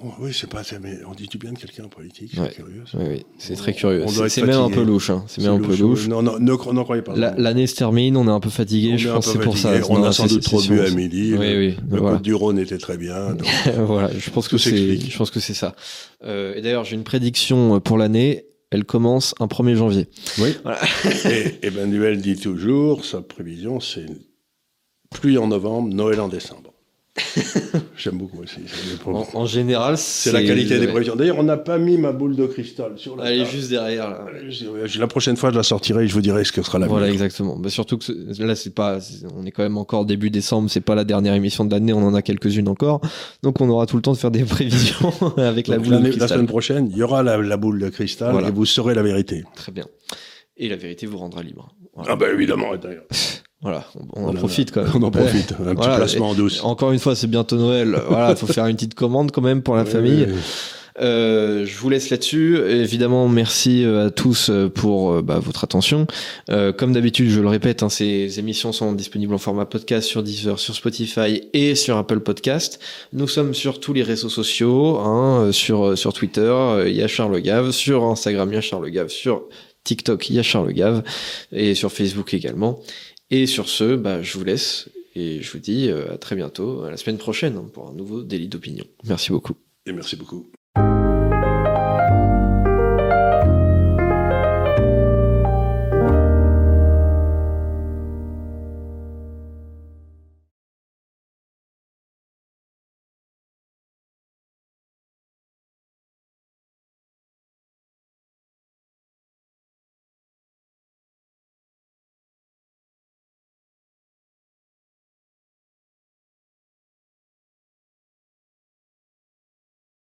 Oh, oui, c'est pas, mais on dit du bien de quelqu'un en politique, c'est Ouais. curieux. ça. Oui, oui, c'est On- très curieux. C'est même un peu louche. Hein. C'est même un peu louche. Non, non, n'en croyez pas. La- L'année se termine, on est un peu fatigué. On je pense c'est pour ça. On Non, a sans doute trop bu à midi. Oui, le, oui. le voilà. Côte du Rhône était très bien. donc- <laughs> voilà, je pense que c'est, je pense que c'est ça. Euh, et d'ailleurs, j'ai une prédiction pour l'année. Elle commence un 1er janvier. Oui. Voilà. Et Emmanuel dit toujours, sa prévision, c'est pluie en novembre, Noël en décembre. <laughs> J'aime beaucoup aussi. En, en général, c'est la qualité des prévisions. D'ailleurs, on n'a pas mis ma boule de cristal sur la Elle est juste derrière. Là. Je- La prochaine fois, je la sortirai et je vous dirai ce que sera la Voilà, exactement. Bah, surtout que ce- là, c'est pas, on est quand même encore début décembre. C'est pas la dernière émission de l'année. On en a quelques-unes encore. Donc, on aura tout le temps de faire des <laughs> prévisions <laughs> avec la boule de l'année- la cristal. semaine prochaine, il y aura la, la boule de cristal Voilà. et vous saurez la vérité. Très bien. Et la vérité vous rendra libre. Voilà. Ah ben évidemment, d'ailleurs. Voilà, on, on en profite quand <laughs> même. On en profite. Un petit Voilà, placement en douce. Encore une fois, c'est bientôt Noël. Voilà, faut faire une petite commande quand même pour la Oui, famille. oui, oui. Euh, je vous laisse là-dessus. Évidemment, merci euh, à tous euh, pour euh, bah, votre attention. Euh, comme d'habitude, je le répète, hein, ces émissions sont disponibles en format podcast sur Deezer, sur Spotify et sur Apple Podcast. Nous sommes sur tous les réseaux sociaux, hein, sur sur Twitter, il y a Charles Gave, sur Instagram, il y a Charles Gave, sur TikTok, il y a Charles Gave, et sur Facebook également. Et sur ce, bah, je vous laisse et je vous dis euh, à très bientôt, à la semaine prochaine, pour un nouveau délit d'opinion. Merci beaucoup. Et merci beaucoup.